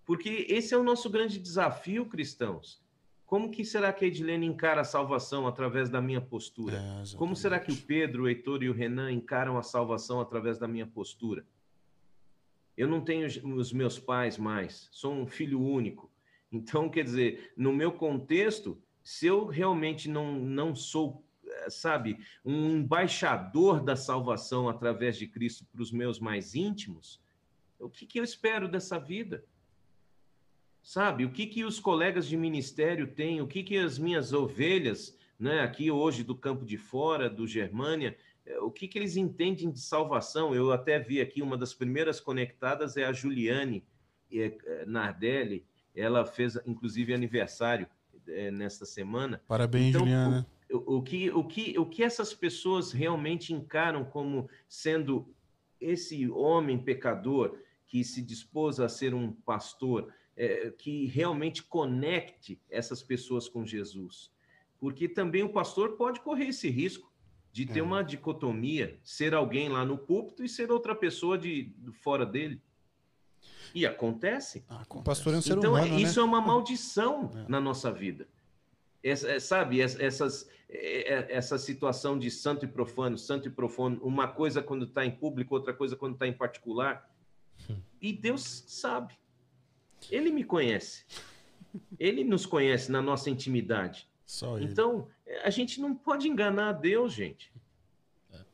Porque esse é o nosso grande desafio, cristãos. Como que será que a Edilene encara a salvação através da minha postura? É, Como será que o Pedro, o Heitor e o Renan encaram a salvação através da minha postura? Eu não tenho os meus pais mais, sou um filho único. Então, quer dizer, no meu contexto, se eu realmente não, não sou, eh, sabe, um embaixador da salvação através de Cristo para os meus mais íntimos, o que, que eu espero dessa vida? Sabe, o que, que os colegas de ministério têm, o que, que as minhas ovelhas, né, aqui hoje do campo de fora, do Germânia, eh, o que, que eles entendem de salvação? Eu até vi aqui, uma das primeiras conectadas é a Juliane é, Nardelli, ela fez inclusive aniversário é, nesta semana. Parabéns, então, Juliana. O, o, que, o, que, o que essas pessoas realmente encaram como sendo esse homem pecador que se dispôs a ser um pastor, é, que realmente conecte essas pessoas com Jesus. Porque também o pastor pode correr esse risco de ter é. uma dicotomia, ser alguém lá no púlpito e ser outra pessoa de, de fora dele. E acontece. Ah, acontece. O pastor é um ser então, humano, né? isso né? é uma maldição *laughs* é. na nossa vida. Essa, é, sabe, essas, é, essa situação de santo e profano, santo e profano, uma coisa quando está em público, outra coisa quando está em particular. Hum. *laughs* E Deus sabe. Ele me conhece. Ele nos conhece na nossa intimidade. Então, a gente não pode enganar a Deus, gente.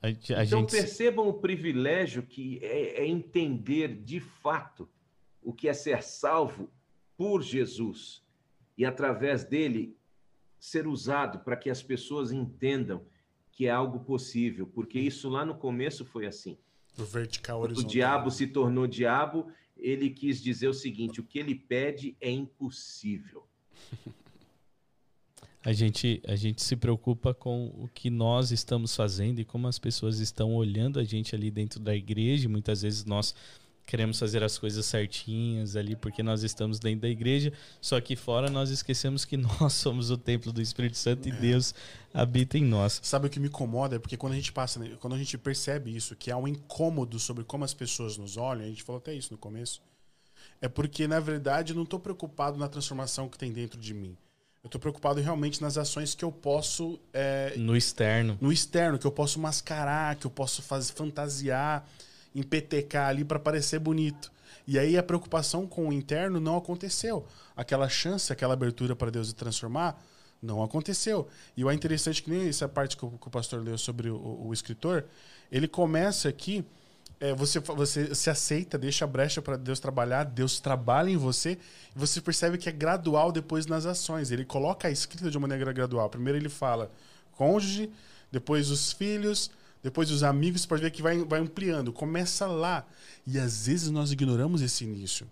A, a então, gente... percebam o privilégio que é, é entender de fato o que é ser salvo por Jesus e, através dele, ser usado para que as pessoas entendam que é algo possível, porque isso lá no começo foi assim. O vertical horizontal. O diabo se tornou diabo ele quis dizer o seguinte: o que ele pede é impossível. *laughs* A gente, a gente se preocupa com o que nós estamos fazendo e como as pessoas estão olhando a gente ali dentro da igreja. Muitas vezes nós queremos fazer as coisas certinhas ali porque nós estamos dentro da igreja, só que fora nós esquecemos que *laughs* nós somos o templo do Espírito Santo é. e Deus habita em nós. Sabe o que me incomoda? É porque quando a gente passa, né, quando a gente percebe isso, que há um incômodo sobre como as pessoas nos olham, a gente falou até isso no começo, é porque na verdade eu não estou preocupado na transformação que tem dentro de mim. Eu estou preocupado realmente nas ações que eu posso. É, no externo. No externo, que eu posso mascarar, que eu posso fazer fantasiar em PTK ali para parecer bonito. E aí a preocupação com o interno não aconteceu. Aquela chance, aquela abertura para Deus se transformar, não aconteceu. E o interessante que nem essa parte que o, que o pastor leu sobre o, o, escritor, ele começa aqui, é, você, você se aceita, deixa a brecha para Deus trabalhar, Deus trabalha em você, e você percebe que é gradual depois nas ações. Ele coloca a escrita de uma maneira gradual. Primeiro ele fala cônjuge, depois os filhos, depois os amigos, você pode ver que vai, vai ampliando. Começa lá. E às vezes nós ignoramos esse início.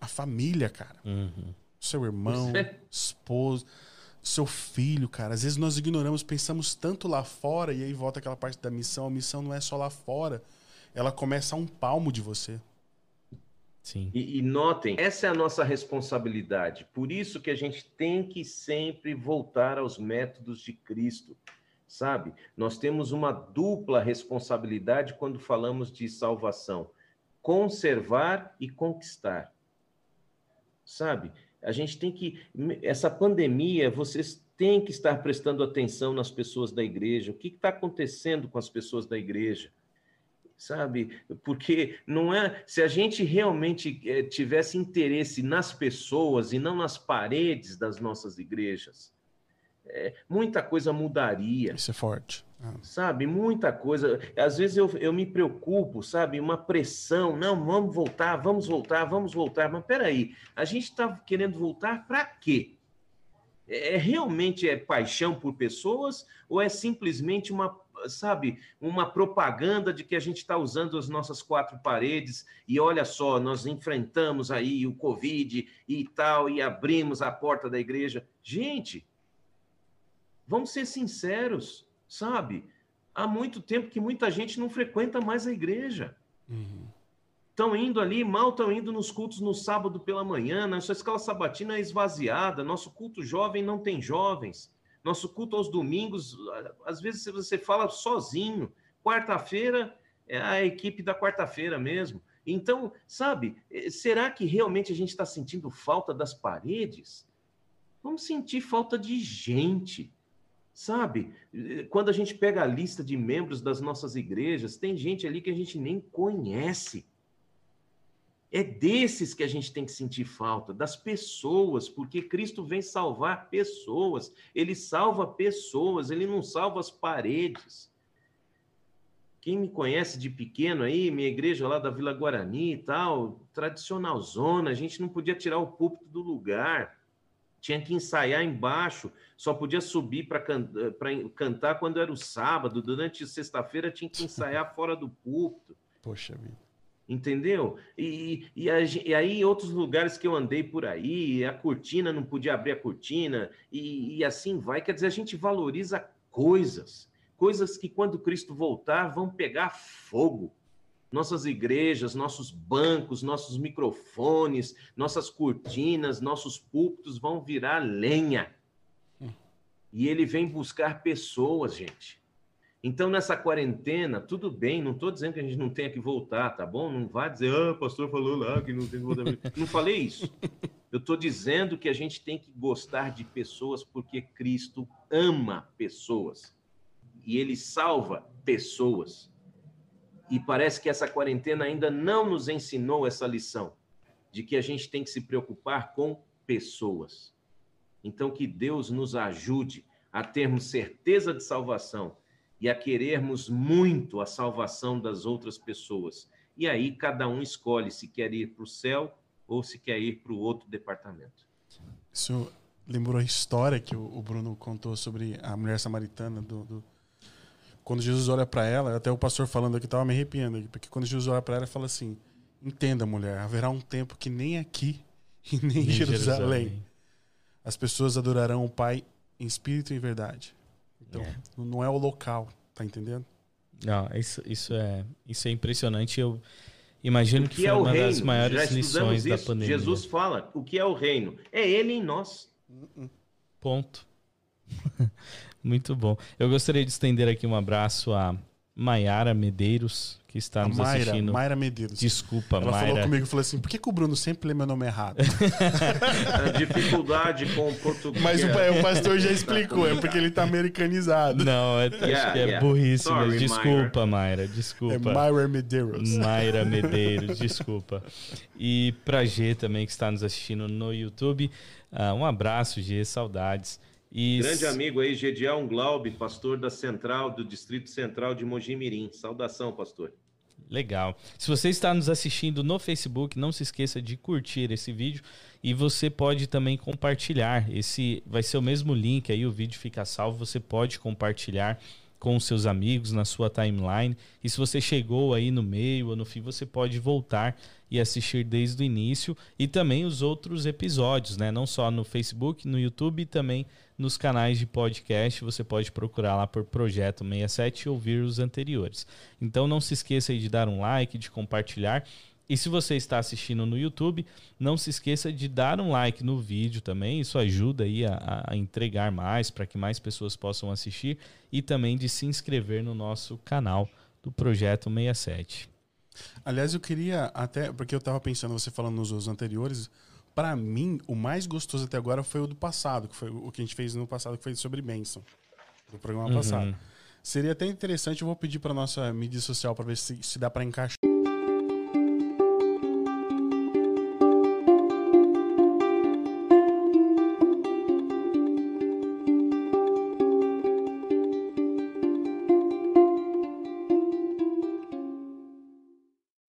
A família, cara. Uhum. Seu irmão, esposo, seu filho, cara. Às vezes nós ignoramos, pensamos tanto lá fora, e aí volta aquela parte da missão. A missão não é só lá fora. Ela começa a um palmo de você. Sim. E, e, notem, essa é a nossa responsabilidade. Por isso que a gente tem que sempre voltar aos métodos de Cristo sabe? Nós temos uma dupla responsabilidade quando falamos de salvação: conservar e conquistar. Sabe? A gente tem que. Essa pandemia, vocês têm que estar prestando atenção nas pessoas da igreja. O que está acontecendo com as pessoas da igreja? Sabe? Porque não é. Se a gente realmente é, tivesse interesse nas pessoas e não nas paredes das nossas igrejas, é, muita coisa mudaria. Isso é forte. Ah. Sabe, muita coisa. Às vezes eu, eu me preocupo, sabe, uma pressão. Não, vamos voltar, vamos voltar, vamos voltar. Mas peraí, a gente está querendo voltar para quê? É, é realmente é paixão por pessoas ou é simplesmente uma sabe, uma propaganda de que a gente está usando as nossas quatro paredes e olha só, nós enfrentamos aí o Covid e tal, e abrimos a porta da igreja. Gente, vamos ser sinceros, sabe? Há muito tempo que muita gente não frequenta mais a igreja. Estão uhum. indo ali, mal estão indo nos cultos no sábado pela manhã, nossa escola sabatina é esvaziada, nosso culto jovem não tem jovens. Nosso culto aos domingos, às vezes você fala sozinho. Quarta-feira é a equipe da quarta-feira mesmo. Então, sabe, eh, será que realmente a gente está sentindo falta das paredes? Vamos sentir falta de gente. Sabe, eh, quando a gente pega a lista de membros das nossas igrejas, tem gente ali que a gente nem conhece. É desses que a gente tem que sentir falta, das pessoas, porque Cristo vem salvar pessoas. Ele salva pessoas, ele não salva as paredes. Quem me conhece de pequeno aí, minha igreja lá da Vila Guarani e tal, tradicional zona, a gente não podia tirar o púlpito do lugar. Tinha que ensaiar embaixo, só podia subir para can cantar quando era o sábado. Durante sexta-feira tinha que ensaiar *laughs* fora do púlpito. Poxa vida entendeu? E, e, e, aí, outros lugares que eu andei por aí, a cortina não podia abrir a cortina, e, e, assim vai. Quer dizer, a gente valoriza coisas, coisas que quando Cristo voltar vão pegar fogo. Nossas igrejas, nossos bancos, nossos microfones, nossas cortinas, nossos púlpitos vão virar lenha. E ele vem buscar pessoas, gente. Então, nessa quarentena, tudo bem, não estou dizendo que a gente não tenha que voltar, tá bom? Não vai dizer, ah, o pastor falou lá que não tem que voltar. não falei isso. Eu estou dizendo que a gente tem que gostar de pessoas porque Cristo ama pessoas. E ele salva pessoas. E parece que essa quarentena ainda não nos ensinou essa lição de que a gente tem que se preocupar com pessoas. Então, que Deus nos ajude a termos certeza de salvação e a querermos muito a salvação das outras pessoas. E aí cada um escolhe se quer ir para o céu ou se quer ir para o outro departamento. Isso lembrou a história que o Bruno contou sobre a mulher samaritana do, do... quando Jesus olha para ela, até o pastor falando aqui estava me arrepiando, porque quando Jesus olha para ela, ele fala assim: "Entenda, mulher, haverá um tempo que nem aqui *laughs* e nem em Jerusalém, Jerusalém as pessoas adorarão o Pai em espírito e em verdade." Então, é. não é o local, tá entendendo? Não, isso, isso, é, isso é impressionante. Eu imagino que, que, foi é uma reino? das maiores lições isso. da pandemia. Jesus fala: o que é o reino? É ele em nós. Ponto. *laughs* Muito bom. Eu gostaria de estender aqui um abraço a Maiara Medeiros, que está a nos Mayra, assistindo. Mayra Medeiros. Desculpa, Ela Mayra. falou comigo e falou assim: por que, que, o Bruno sempre lê meu nome errado? *laughs* dificuldade com o português. Mas o, o pastor já explicou, é porque ele está americanizado. Não, é, yeah, acho que é yeah. burrice Sorry, Desculpa, Mayra. Desculpa. É Mayra Medeiros. Mayra *laughs* Medeiros, desculpa. E pra G também, que está nos assistindo no YouTube. Uh, um abraço, G, saudades. E... Grande amigo aí, Gedial Glaub, pastor da Central, do Distrito Central de Mojimirim. Saudação, pastor. Legal. Se você está nos assistindo no Facebook, não se esqueça de curtir esse vídeo e você pode também compartilhar. Esse vai ser o mesmo link aí, o vídeo fica salvo, você pode compartilhar com seus amigos na sua timeline. E se você chegou aí no meio ou no fim, você pode voltar e assistir desde o início e também os outros episódios, né? Não só no Facebook, no YouTube e também nos canais de podcast. Você pode procurar lá por Projeto 67 e ouvir os anteriores. Então não se esqueça de dar um like, de compartilhar. E se você está assistindo no YouTube, não se esqueça de dar um like no vídeo também. Isso ajuda aí a, a entregar mais para que mais pessoas possam assistir e também de se inscrever no nosso canal do Projeto 67. Aliás, eu queria até, porque eu estava pensando, você falando nos anteriores, para mim, o mais gostoso até agora foi o do passado, que foi o que a gente fez no passado, que foi sobre bênção, do programa uhum. passado. Seria até interessante, eu vou pedir para nossa mídia social para ver se, se dá para encaixar.